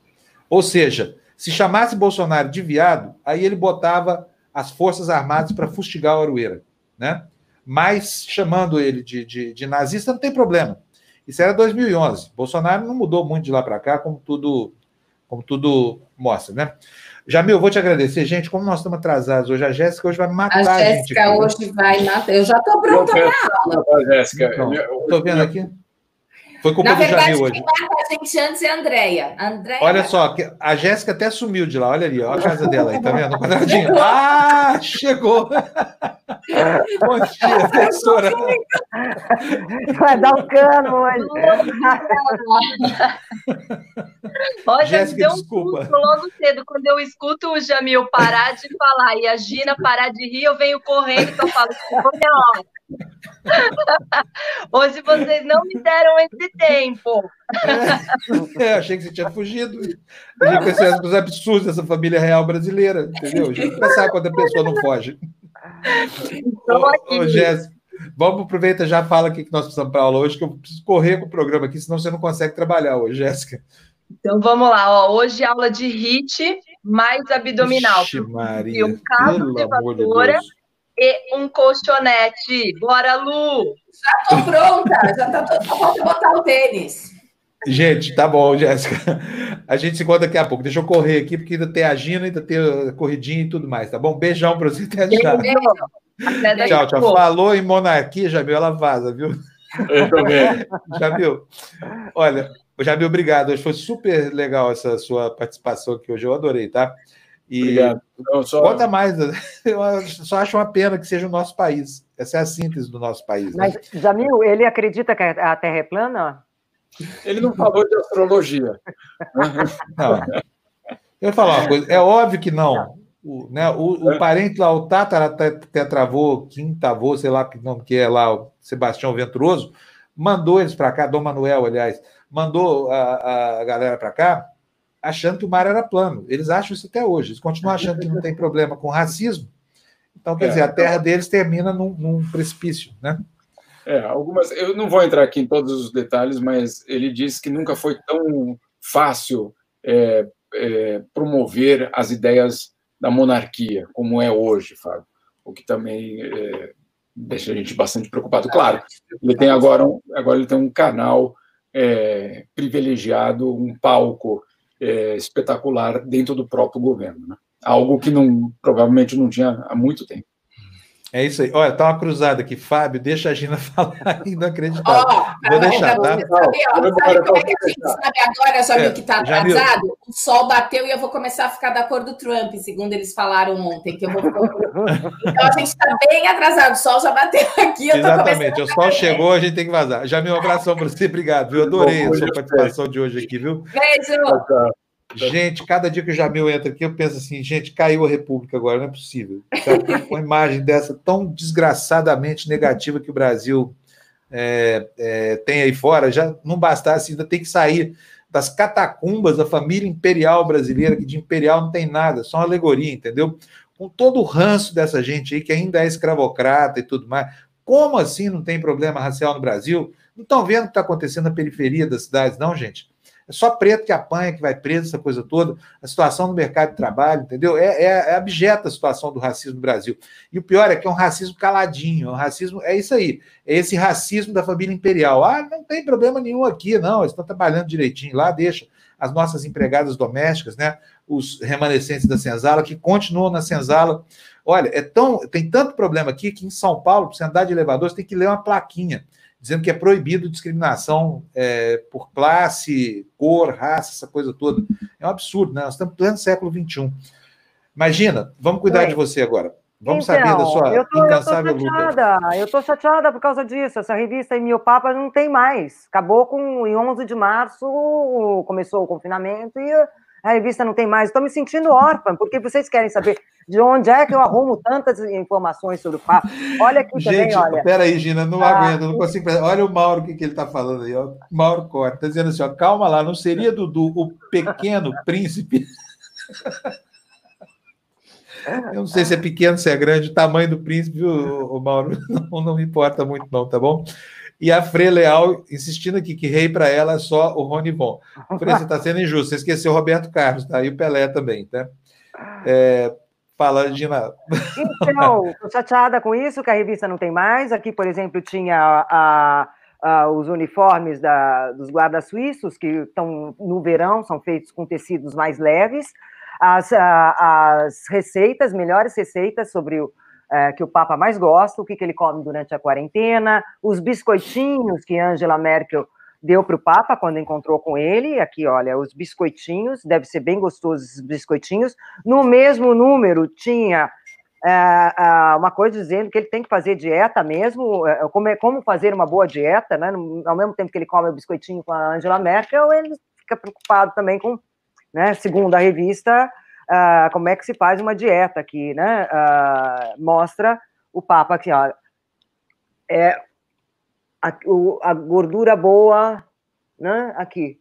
Ou seja, se chamasse Bolsonaro de viado, aí ele botava as Forças Armadas para fustigar o Arueira, né? Mas chamando ele de, de, de, nazista não tem problema. Isso era 2011. Bolsonaro não mudou muito de lá para cá, como tudo, como tudo mostra, né? Jamil, eu vou te agradecer. Gente, como nós estamos atrasados hoje, a Jéssica hoje vai matar a, a Jéssica hoje vai matar. Eu já estou pronta para a aula. Jéssica. Estou vendo aqui. Foi culpa Na do verdade, Jamil hoje. quem a gente antes é a Andréia. Andréia olha só, a Jéssica até sumiu de lá. Olha ali, olha a casa dela aí, tá vendo? O quadradinho. Ah, chegou! Bom dia, professora. Vai dar um cano hoje. Olha, Jéssica, deu um desculpa. susto logo cedo. Quando eu escuto o Jamil parar de falar e a Gina parar de rir, eu venho correndo que eu falo, olha, Hoje vocês não me deram esse tempo. É, é, achei que você tinha fugido. A gente percebe os absurdos dessa família real brasileira, entendeu? A gente nunca sabe quando a pessoa não foge. Estou aqui. Ô, ô, Jéssica, vamos aproveitar já fala o que nós precisamos para aula hoje, que eu preciso correr com o programa aqui, senão você não consegue trabalhar hoje, Jéssica. Então vamos lá, ó. Hoje aula de HIT mais abdominal. Ixi, Maria, um cabo de vassoura e um colchonete. Bora, Lu! Já tô pronta, já tá só falta botar o tênis. Gente, tá bom, Jéssica. A gente se encontra daqui a pouco. Deixa eu correr aqui, porque ainda tem a Gina, ainda tem a corridinha e tudo mais, tá bom? Beijão pra você até já. Tchau, tchau. Falou em monarquia, Jamil, ela vaza, viu? Eu também. Jamil, olha, Jamil, obrigado. Hoje foi super legal essa sua participação aqui hoje. Eu adorei, tá? E Obrigado. Não, só... Conta mais, eu só acho uma pena que seja o nosso país. Essa é a síntese do nosso país. Né? Mas, Jamil, ele acredita que a Terra é plana? Ele não falou de astrologia. Não. Eu vou falar uma coisa, é óbvio que não. O, né, o, o parente lá, o Tátara Tetravô, Quintavô, sei lá que nome que é lá, o Sebastião Venturoso, mandou eles para cá, Dom Manuel, aliás, mandou a, a galera para cá, achando que o mar era plano. Eles acham isso até hoje. Eles continuam achando que não tem problema com racismo. Então, quer é, dizer, a terra deles termina num, num, precipício, né? É, algumas. Eu não vou entrar aqui em todos os detalhes, mas ele diz que nunca foi tão fácil é, é, promover as ideias da monarquia como é hoje, Fábio. O que também é, deixa a gente bastante preocupado. Claro, ele tem agora um, agora ele tem um canal é, privilegiado, um palco é, espetacular dentro do próprio governo. Né? Algo que não, provavelmente não tinha há muito tempo. É isso aí. Olha, tá uma cruzada aqui. Fábio, deixa a Gina falar inacreditável. Oh, Vou deixar, tá? Sabe, ó, sabe como é que a gente sabe agora, já viu que tá atrasado? O sol bateu e eu vou começar a ficar da cor do Trump, segundo eles falaram ontem, que eu vou Então a gente tá bem atrasado, o sol já bateu aqui. Exatamente, o sol chegou, a gente tem que vazar. Já me um abração para você, obrigado, viu? Adorei a sua participação de hoje aqui, viu? Beijo! Gente, cada dia que o Jamil entra aqui, eu penso assim, gente, caiu a República agora, não é possível. Uma imagem dessa tão desgraçadamente negativa que o Brasil é, é, tem aí fora, já não bastasse, ainda tem que sair das catacumbas da família imperial brasileira, que de imperial não tem nada, só uma alegoria, entendeu? Com todo o ranço dessa gente aí, que ainda é escravocrata e tudo mais. Como assim não tem problema racial no Brasil? Não estão vendo o que está acontecendo na periferia das cidades, não, gente? É só preto que apanha, que vai preso, essa coisa toda. A situação no mercado de trabalho, entendeu? É, é, é abjeta a situação do racismo no Brasil. E o pior é que é um racismo caladinho. É um racismo, é isso aí. É esse racismo da família imperial. Ah, não tem problema nenhum aqui, não. Eles estão trabalhando direitinho lá, deixa as nossas empregadas domésticas, né? Os remanescentes da senzala, que continuam na senzala. Olha, é tão, tem tanto problema aqui que em São Paulo, para você andar de elevador, você tem que ler uma plaquinha dizendo que é proibido discriminação é, por classe, cor, raça, essa coisa toda. É um absurdo, né? Nós estamos pleno século XXI. Imagina, vamos cuidar Oi. de você agora. Vamos então, saber da sua eu tô, incansável eu tô chateada, luta. Eu estou chateada por causa disso. Essa revista em Mil Papas não tem mais. Acabou com em 11 de março, começou o confinamento e a revista não tem mais. Estou me sentindo órfã, porque vocês querem saber de onde é que eu arrumo tantas informações sobre o Papa. Olha aqui Gente, também, olha. Peraí, Gina, não Ah. aguento, não consigo. Olha o Mauro, o que, que ele está falando aí. Ó. Mauro Corte está dizendo assim: ó, calma lá, não seria Dudu o pequeno príncipe? Eu não sei se é pequeno, se é grande, o tamanho do príncipe, viu, o Mauro? Não, não me importa muito, não, tá bom? E a Frei Leal insistindo aqui que rei para ela é só o Rony Von. Frei, você está sendo injusto, você esqueceu o Roberto Carlos, tá? E o Pelé também, tá? É, fala, Gina. Então, estou chateada com isso, que a revista não tem mais. Aqui, por exemplo, tinha a- a- os uniformes da- dos guardas suíços, que estão no verão, são feitos com tecidos mais leves. As, a- as receitas, melhores receitas sobre o eh, que o Papa mais gosta, o que, que ele come durante a quarentena, os biscoitinhos que Angela Merkel deu para o Papa quando encontrou com ele. Aqui, olha, os biscoitinhos, deve ser bem gostosos esses biscoitinhos. No mesmo número tinha é, é, uma coisa dizendo que ele tem que fazer dieta mesmo, é, como, é- como fazer uma boa dieta, né? Ao mesmo tempo que ele come o biscoitinho com a Angela Merkel, ele fica preocupado também com, né, segundo a revista, ah, como é que se faz uma dieta aqui, né? Ah, mostra o Papa aqui, ó. É a, o- a gordura boa, né? Aqui,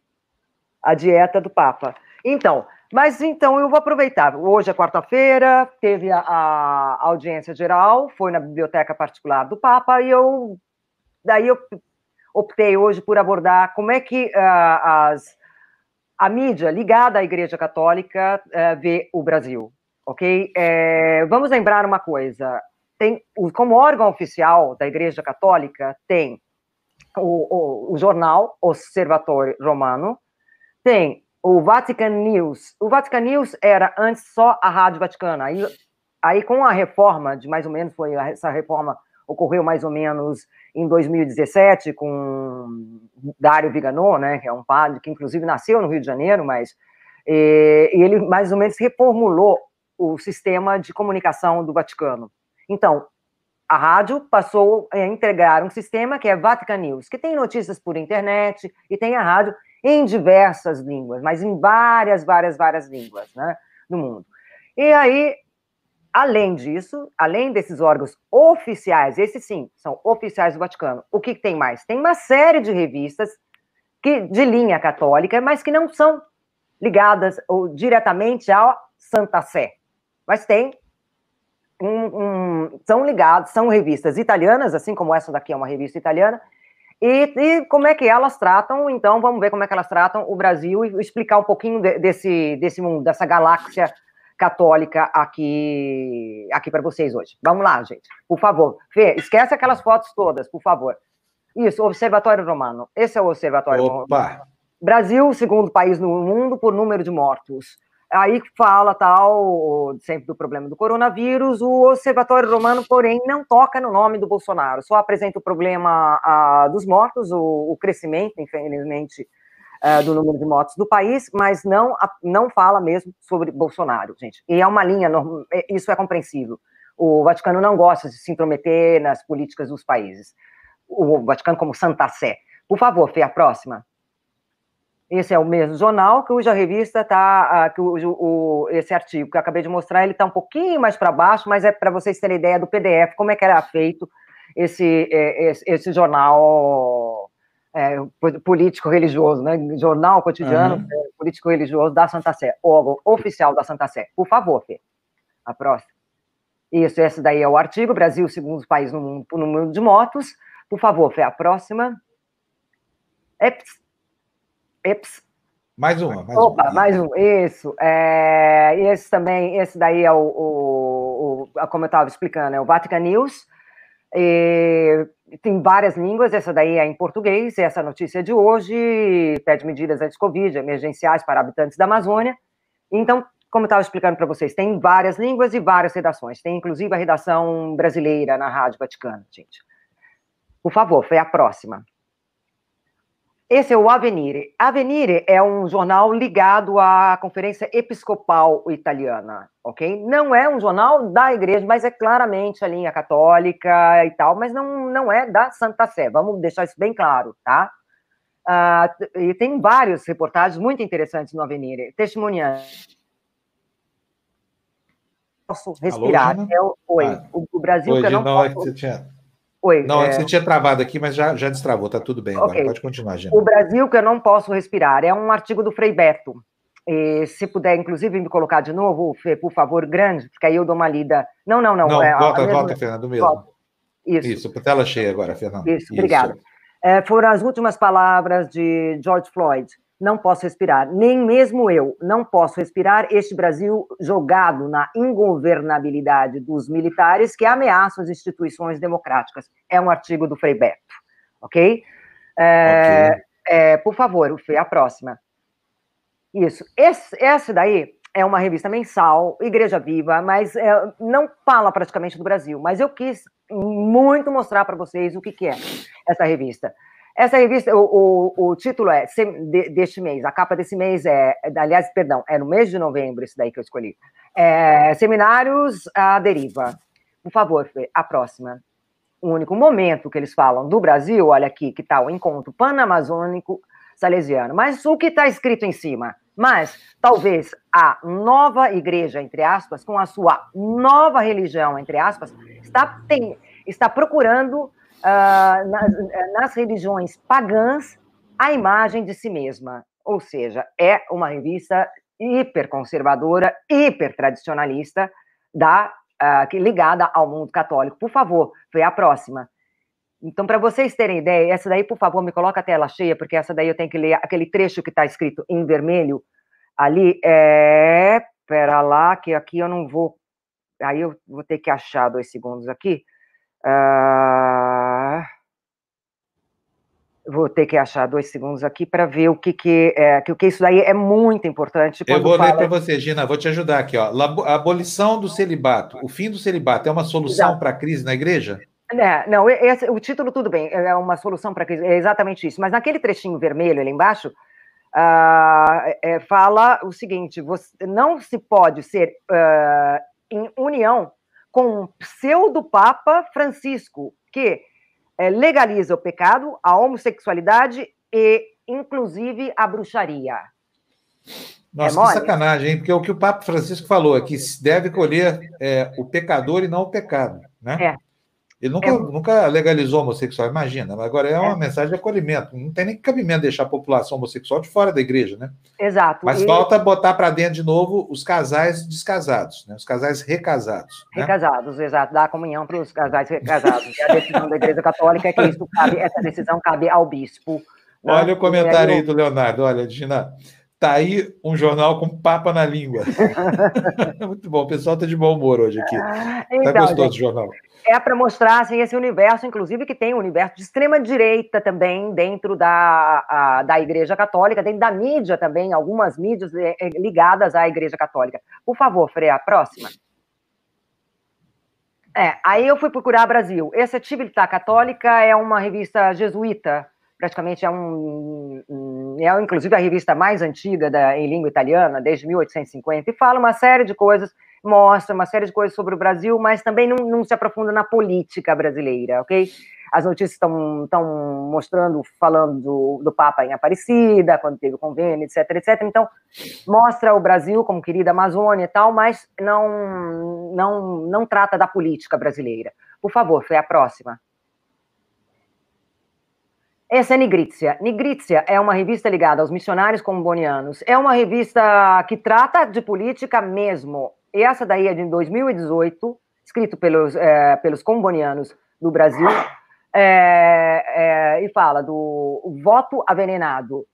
a dieta do Papa. Então, mas então eu vou aproveitar. Hoje é quarta-feira, teve a, a audiência geral, foi na biblioteca particular do Papa e eu daí eu optei hoje por abordar como é que ah, as a mídia ligada à Igreja Católica eh, vê o Brasil, ok? Eh, vamos lembrar uma coisa: tem como órgão oficial da Igreja Católica tem o, o, o jornal Observatório Romano, tem o Vatican News. O Vatican News era antes só a Rádio Vaticana. Aí, aí com a reforma, de mais ou menos, foi essa reforma ocorreu mais ou menos em 2017 com Dário Viganò, né, que é um padre que inclusive nasceu no Rio de Janeiro, mas e ele mais ou menos reformulou o sistema de comunicação do Vaticano. Então, a rádio passou a integrar um sistema que é Vatican News, que tem notícias por internet e tem a rádio em diversas línguas, mas em várias, várias, várias línguas, né, do mundo. E aí, além disso, além desses órgãos oficiais, esses sim, são oficiais do Vaticano, o que tem mais? Tem uma série de revistas que de linha católica, mas que não são ligadas ou diretamente à Santa Sé. Mas tem um- um- são ligados, são revistas italianas, assim como essa daqui é uma revista italiana, e, e como é que elas tratam, então vamos ver como é que elas tratam o Brasil e explicar um pouquinho de- desse, desse mundo, dessa galáxia católica aqui, aqui para vocês hoje. Vamos lá, gente, por favor. Fê, esquece aquelas fotos todas, por favor. Isso, Observatório Romano. Esse é o Observatório Romano. Opa! Brasil, segundo país no mundo por número de mortos. Aí fala tal, sempre do problema do coronavírus. O Observatório Romano, porém, não toca no nome do Bolsonaro, só apresenta o problema ah, dos mortos, o, o crescimento, infelizmente, ah, do número de mortos do país, mas não, não fala mesmo sobre Bolsonaro, gente. E é uma linha, é- isso é compreensível. O Vaticano não gosta de se intrometer nas políticas dos países. O Vaticano como Santa Sé. Por favor, Fê, a próxima. Esse é o mesmo jornal, cuja revista está, cujo, o, esse artigo que eu acabei de mostrar, ele está um pouquinho mais para baixo, mas é para vocês terem ideia do PDF, como é que era feito esse, é, esse, esse jornal é, político-religioso, né? Jornal cotidiano Uhum. é, político-religioso da Santa Sé, órgão oficial da Santa Sé. Por favor, Fê. A próxima. Isso, esse daí é o artigo, Brasil, segundo país no mundo por número de motos. Por favor, Fê, a próxima. Eps. Eps. Mais uma, mais Opa, uma. mais um, isso. É, esse também, esse daí é o, o- o- como eu estava explicando, é o Vatican News. E tem várias línguas, essa daí é em português, essa notícia de hoje pede medidas anti-Covid emergenciais para habitantes da Amazônia. Então, como eu estava explicando para vocês, tem várias línguas e várias redações. Tem inclusive a redação brasileira na Rádio Vaticana, gente. Por favor, foi a próxima. Esse é o Avenire. Avenire é um jornal ligado à Conferência Episcopal Italiana, ok? Não é um jornal da igreja, mas é claramente a linha católica e tal, mas não, não é da Santa Sé. Vamos deixar isso bem claro, tá? Uh, e tem vários reportagens muito interessantes no Avenir, testemunhando. Posso respirar. Alô, é o, oi, ah. o, o, Brasil oi, que eu não, posso... é que você tinha... Oi, não, é... você tinha travado aqui, mas já, já destravou, tá tudo bem agora. Okay. Pode continuar, Gina. O Brasil que eu não posso respirar é um artigo do Frei Beto. E, se puder, inclusive, me colocar de novo, Fê, por favor, grande, porque aí eu dou uma lida. Não, não, não. Não, é, volta, mesma... volta, Fernando, mesmo. Volta. Isso. Isso, tela cheia agora, Fernando. Isso, Isso. obrigada. É, foram as últimas palavras de George Floyd. Não posso respirar, nem mesmo eu não posso respirar este Brasil jogado na ingovernabilidade dos militares que ameaçam as instituições democráticas. É um artigo do Frei Beto, ok? É, okay. É, por favor, Fê, a próxima. Isso. Esse, esse daí é uma revista mensal, Igreja Viva, mas é, não fala praticamente do Brasil. Mas eu quis muito mostrar para vocês o que, que é essa revista. Essa revista, o, o, o título é de, deste mês, a capa desse mês é, aliás, perdão, é no mês de novembro, esse daí que eu escolhi. É, Seminários à Deriva. Por favor, Fê, a próxima. O único momento que eles falam do Brasil, olha aqui, que está o encontro pan-amazônico salesiano. Mas o que está escrito em cima? Mas talvez a nova igreja, entre aspas, com a sua nova religião, entre aspas, está, tem, está procurando uh, nas, nas religiões pagãs a imagem de si mesma. Ou seja, é uma revista hiperconservadora, hipertradicionalista, da, uh, ligada ao mundo católico. Por favor, foi a próxima. Então, para vocês terem ideia, essa daí, por favor, me coloca a tela cheia, porque essa daí eu tenho que ler aquele trecho que está escrito em vermelho ali. É. Pera lá, que aqui eu não vou. Aí eu vou ter que achar dois segundos aqui. Uh... Vou ter que achar dois segundos aqui para ver o que que, é, que o que isso daí é muito importante. Eu vou fala... ler para você, Gina, vou te ajudar aqui. Ó. A abolição do celibato, o fim do celibato é uma solução para a crise na igreja? É, não, esse, o título tudo bem, é uma solução para a crise, é exatamente isso. Mas naquele trechinho vermelho ali embaixo, uh, é, fala o seguinte: você não se pode ser uh, em união com um pseudo-papa Francisco, que é, legaliza o pecado, a homossexualidade e, inclusive, a bruxaria. Nossa, é que sacanagem, hein? Porque o que o Papa Francisco falou é que deve colher é, o pecador e não o pecado, né? É. Ele nunca, é... nunca legalizou homossexual, imagina. Agora é uma é. mensagem de acolhimento. Não tem nem cabimento deixar a população homossexual de fora da igreja, né? Exato. Mas e... falta botar para dentro de novo os casais descasados, né? Os casais recasados. Né? Recasados, exato. Dar comunhão para os casais recasados. a decisão da Igreja Católica é que isso cabe, essa decisão cabe ao bispo. Né? Olha o comentário aí do Leonardo. Olha, Gina. Tá aí um jornal com papa na língua. Muito bom, o pessoal tá de bom humor hoje aqui. Tá então, gostoso o jornal é para mostrar assim, esse universo, inclusive, que tem um universo de extrema-direita também dentro da, a, da Igreja Católica, dentro da mídia também, algumas mídias é, é, ligadas à Igreja Católica. Por favor, Freia, a próxima. É, aí eu fui procurar Brasil. Essa Tibilità Católica é uma revista jesuíta, praticamente é um, é inclusive a revista mais antiga da, em língua italiana, desde 1850, e fala uma série de coisas mostra uma série de coisas sobre o Brasil, mas também não, não se aprofunda na política brasileira, ok? As notícias estão mostrando, falando do, do, Papa em Aparecida, quando teve o convênio, etc, etc. Então, mostra o Brasil como querida Amazônia e tal, mas não, não, não trata da política brasileira. Por favor, foi a próxima. Essa é Nigrizia. Nigrizia é uma revista ligada aos missionários combonianos. É uma revista que trata de política mesmo. E essa daí é de 2018, escrito pelos, é, pelos combonianos do Brasil, é, é, e fala do voto avenenado.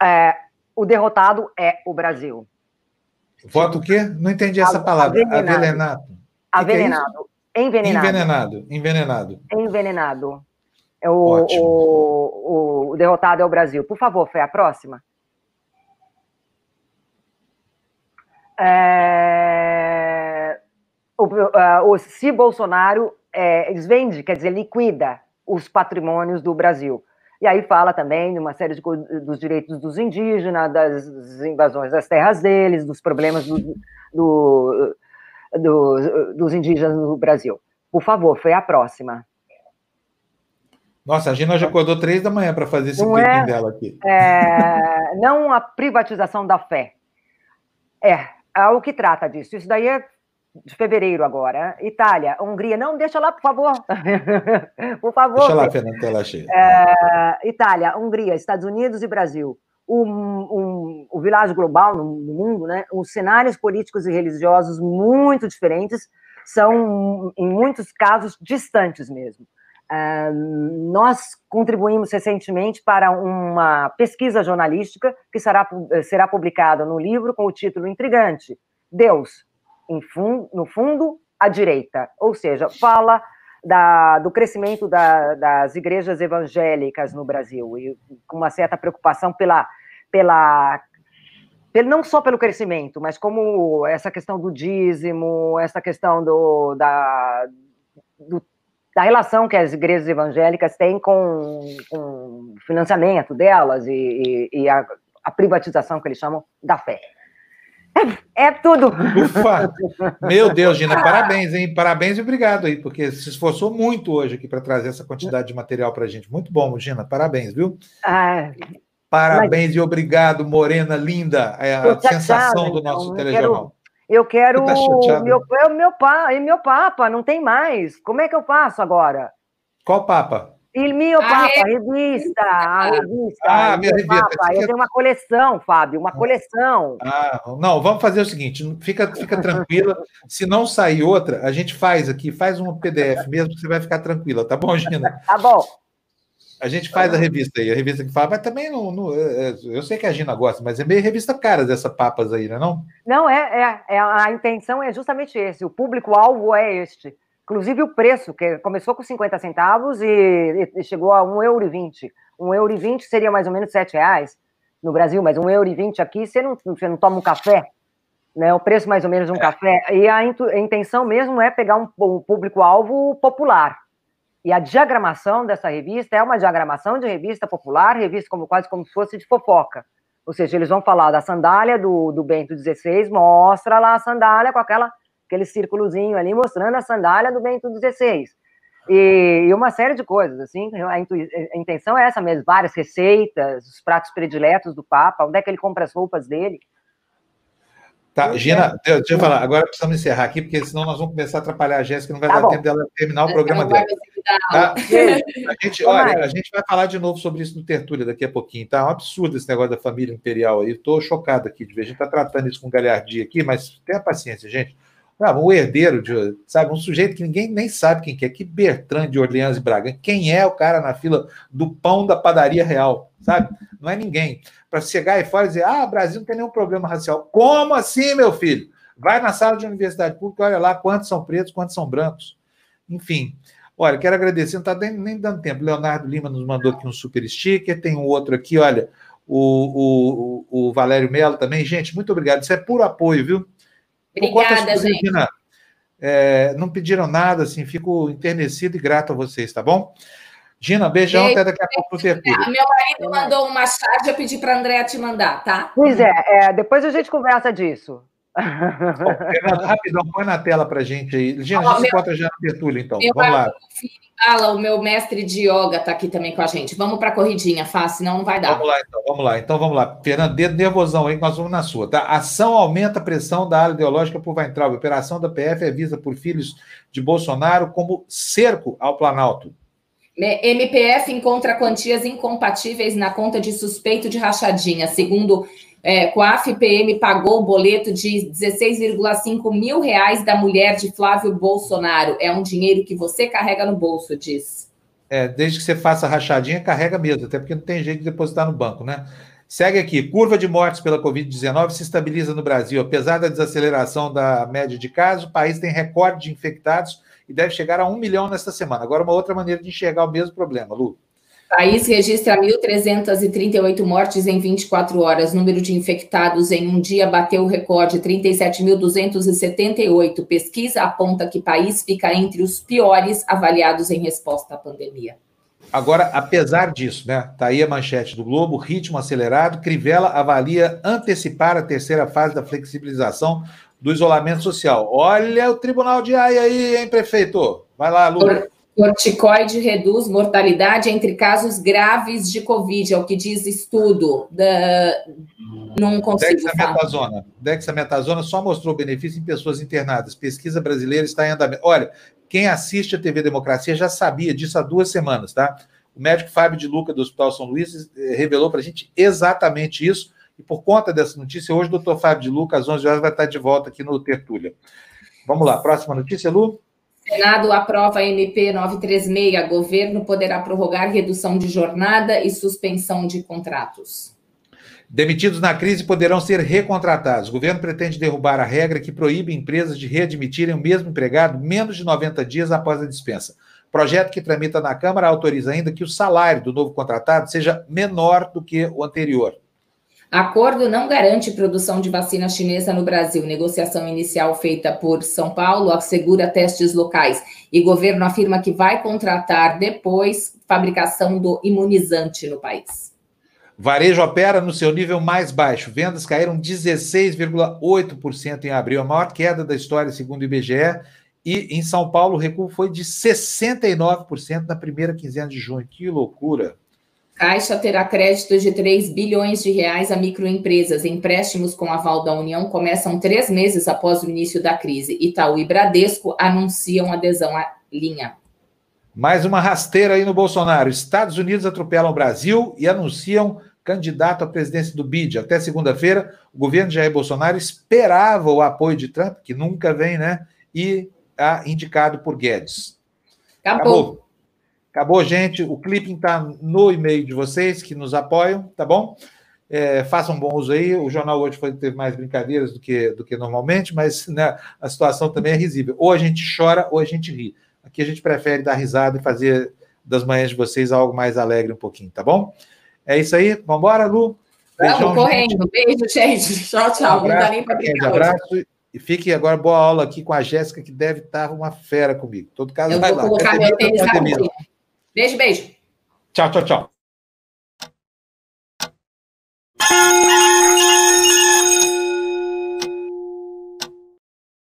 É, o derrotado é o Brasil. Voto o quê? Não entendi essa palavra. Avenenado. Avenenado. É envenenado. Envenenado. Envenenado. Envenenado. É o, o, o, derrotado é o Brasil. Por favor, foi a próxima. É, o, uh, o, se Bolsonaro é, desvende, quer dizer, liquida os patrimônios do Brasil. E aí fala também de uma série de dos direitos dos indígenas, das invasões das terras deles, dos problemas do, do, do, dos indígenas no Brasil. Por favor, foi a próxima. Nossa, a Gina já acordou três da manhã para fazer esse briefing é? dela aqui. É, não a privatização da fé. É, é o que trata disso. Isso daí é de fevereiro agora. Itália, Hungria, não, deixa lá, por favor. por favor. Deixa lá, Fernando, tela cheia. É, Itália, Hungria, Estados Unidos e Brasil. Um, um, o világio global no, no mundo, né? Os cenários políticos e religiosos muito diferentes são, em muitos casos, distantes mesmo. Nós contribuímos recentemente para uma pesquisa jornalística que será, será publicada no livro com o título intrigante: Deus, fun no fundo, à direita. Ou seja, fala da, do crescimento da, das igrejas evangélicas no Brasil e com uma certa preocupação pela, pela não só pelo crescimento, mas como essa questão do dízimo, essa questão do, da, do da relação que as igrejas evangélicas têm com, com o financiamento delas e, e, e a, a, privatização que eles chamam da fé. É, é, tudo. Ufa! Meu Deus, Gina, parabéns, hein? Parabéns e obrigado aí, porque se esforçou muito hoje aqui para trazer essa quantidade de material para a gente. Muito bom, Gina, parabéns, viu? Ah, parabéns mas... e obrigado, Morena linda, é a sensação do nosso então, telejornal. Eu quero tá meu, é meu pai, meu papa, não tem mais. Como é que eu faço agora? Qual papa? Il mio papa, a revista, a revista. Ah, minha revista. Papa. Eu tenho uma coleção, Fábio, uma coleção. Ah, não, vamos fazer o seguinte, fica, fica tranquila. Se não sair outra, a gente faz aqui, faz um PDF mesmo, você vai ficar tranquila, tá bom, Gina? Tá bom. A gente faz a revista aí, a revista que fala, mas também não, não, é, é, eu sei que a Gina gosta, mas é meio revista cara dessa papas aí, né, não? Não, é, é, é a intenção é justamente esse, o público-alvo é este. Inclusive o preço, que começou com 50 centavos e, e chegou a 1,20 euro. 1,20 euro seria mais ou menos 7 reais no Brasil, mas 1,20 euro aqui você não, você não toma um café, né? O preço mais ou menos de um é. café. E a, a, intenção mesmo é pegar um, um público-alvo popular e a diagramação dessa revista é uma diagramação de revista popular, revista como quase como se fosse de fofoca. Ou seja, eles vão falar da sandália do, do Bento XVI, mostra lá a sandália com aquela, aquele círculozinho ali, mostrando a sandália do Bento XVI. E, e uma série de coisas, assim, a, a, intenção é essa mesmo, várias receitas, os pratos prediletos do Papa, onde é que ele compra as roupas dele. Tá, Gina, deixa eu falar, agora precisamos encerrar aqui, porque senão nós vamos começar a atrapalhar a Jéssica, não vai tá dar bom. tempo dela terminar o programa dela. Tá? A gente, olha, a gente vai falar de novo sobre isso no Tertúlia daqui a pouquinho, tá? É um absurdo esse negócio da família imperial aí. Estou chocado aqui de ver. A gente está tratando isso com galhardia aqui, mas tenha paciência, gente. Ah, um herdeiro de, sabe, um sujeito que ninguém nem sabe quem que é, que Bertrand de Orleans e Braga. Quem é o cara na fila do pão da padaria real, sabe? Não é ninguém para chegar aí fora e dizer: ah, o Brasil não tem nenhum problema racial. Como assim, meu filho? Vai na sala de universidade pública, olha lá quantos são pretos, quantos são brancos. Enfim. Olha, quero agradecer, não está nem dando tempo. Leonardo Lima nos mandou aqui um super sticker, tem um outro aqui, olha, o, o, o Valério Melo também. Gente, muito obrigado. Isso é puro apoio, viu? Obrigada, gente. é, não pediram nada, assim, fico enternecido e grato a vocês, tá bom? Gina, beijão, até daqui a pouco Tertúlio. Meu marido mandou uma charge, eu pedi para a Andréa te mandar, tá? Pois é, é, depois a gente conversa disso. Bom, rapidão, põe na tela para gente aí. Gina, a gente se encontra já Tertúlio, então. Vamos lá. Fala, o meu mestre de yoga está aqui também com a gente. Vamos para a corridinha, fácil, senão não vai dar. Vamos lá, então, vamos lá. Então, vamos lá. Fernando, dedo nervosão aí, nós vamos na sua. Tá? Ação aumenta a pressão da área ideológica por Weintraub. Operação da PF é vista por filhos de Bolsonaro como cerco ao Planalto. MPF encontra quantias incompatíveis na conta de suspeito de rachadinha. Segundo é, Coaf PM pagou o boleto de 16,5 mil reais da mulher de Flávio Bolsonaro. É um dinheiro que você carrega no bolso, diz. É, desde que você faça rachadinha, carrega mesmo, até porque não tem jeito de depositar no banco, né? Segue aqui. Curva de mortes pela Covid-19 se estabiliza no Brasil. Apesar da desaceleração da média de casos, o país tem recorde de infectados e deve chegar a um milhão nesta semana. Agora, uma outra maneira de enxergar o mesmo problema, Lu. País registra 1.338 mortes em 24 horas. Número de infectados em um dia bateu o recorde, 37.278. Pesquisa aponta que país fica entre os piores avaliados em resposta à pandemia. Agora, apesar disso, né? Tá aí a manchete do Globo, ritmo acelerado. Crivella avalia antecipar a terceira fase da flexibilização do isolamento social. Olha o Tribunal de Haia aí, hein, prefeito? Vai lá, Lula. Corticoide reduz mortalidade entre casos graves de Covid, é o que diz estudo. Da... Não consigo Dexametasona. falar. Dexametasona só mostrou benefício em pessoas internadas. Pesquisa brasileira está em andamento. Olha, quem assiste a TV Democracia já sabia disso há duas semanas, tá? O médico Fábio de Luca, do Hospital São Luís, eh, revelou para a gente exatamente isso. E por conta dessa notícia, hoje o doutor Fábio de Luca, às 11 horas, vai estar de volta aqui no Tertúlia. Vamos lá, próxima notícia, Lu? Senado aprova a MP 936. Governo poderá prorrogar redução de jornada e suspensão de contratos. Demitidos na crise poderão ser recontratados. O governo pretende derrubar a regra que proíbe empresas de readmitirem o mesmo empregado menos de 90 dias após a dispensa. Projeto que tramita na Câmara autoriza ainda que o salário do novo contratado seja menor do que o anterior. Acordo não garante produção de vacina chinesa no Brasil. Negociação inicial feita por São Paulo assegura testes locais. E governo afirma que vai contratar depois fabricação do imunizante no país. Varejo opera no seu nível mais baixo. Vendas caíram 16,8% em abril, a maior queda da história, segundo o IBGE. E em São Paulo, o recuo foi de 69% na primeira quinzena de junho. Que loucura! Caixa terá crédito de 3 bilhões de reais a microempresas. Empréstimos com aval da União começam três meses após o início da crise. Itaú e Bradesco anunciam adesão à linha. Mais uma rasteira aí no Bolsonaro. Estados Unidos atropelam o Brasil e anunciam candidato à presidência do BID. Até segunda-feira, o governo de Jair Bolsonaro esperava o apoio de Trump, que nunca vem, né? E a indicado por Guedes. Acabou. Acabou. Acabou, gente. O clipping está no e-mail de vocês que nos apoiam, tá bom? É, façam bom uso aí. O jornal hoje foi, teve mais brincadeiras do que, do que normalmente, mas né, a situação também é risível. Ou a gente chora ou a gente ri. Aqui a gente prefere dar risada e fazer das manhãs de vocês algo mais alegre um pouquinho, tá bom? É isso aí. Vamos embora, Lu? Beijão, Vamos correndo. Beijo, gente. Tchau, tchau. Um abraço, Não dá nem para brincar. abraço. E fique agora boa aula aqui com a Jéssica, que deve estar uma fera comigo. Todo caso, Eu vai vou lá. colocar meu tênis Beijo, beijo. Tchau, tchau, tchau.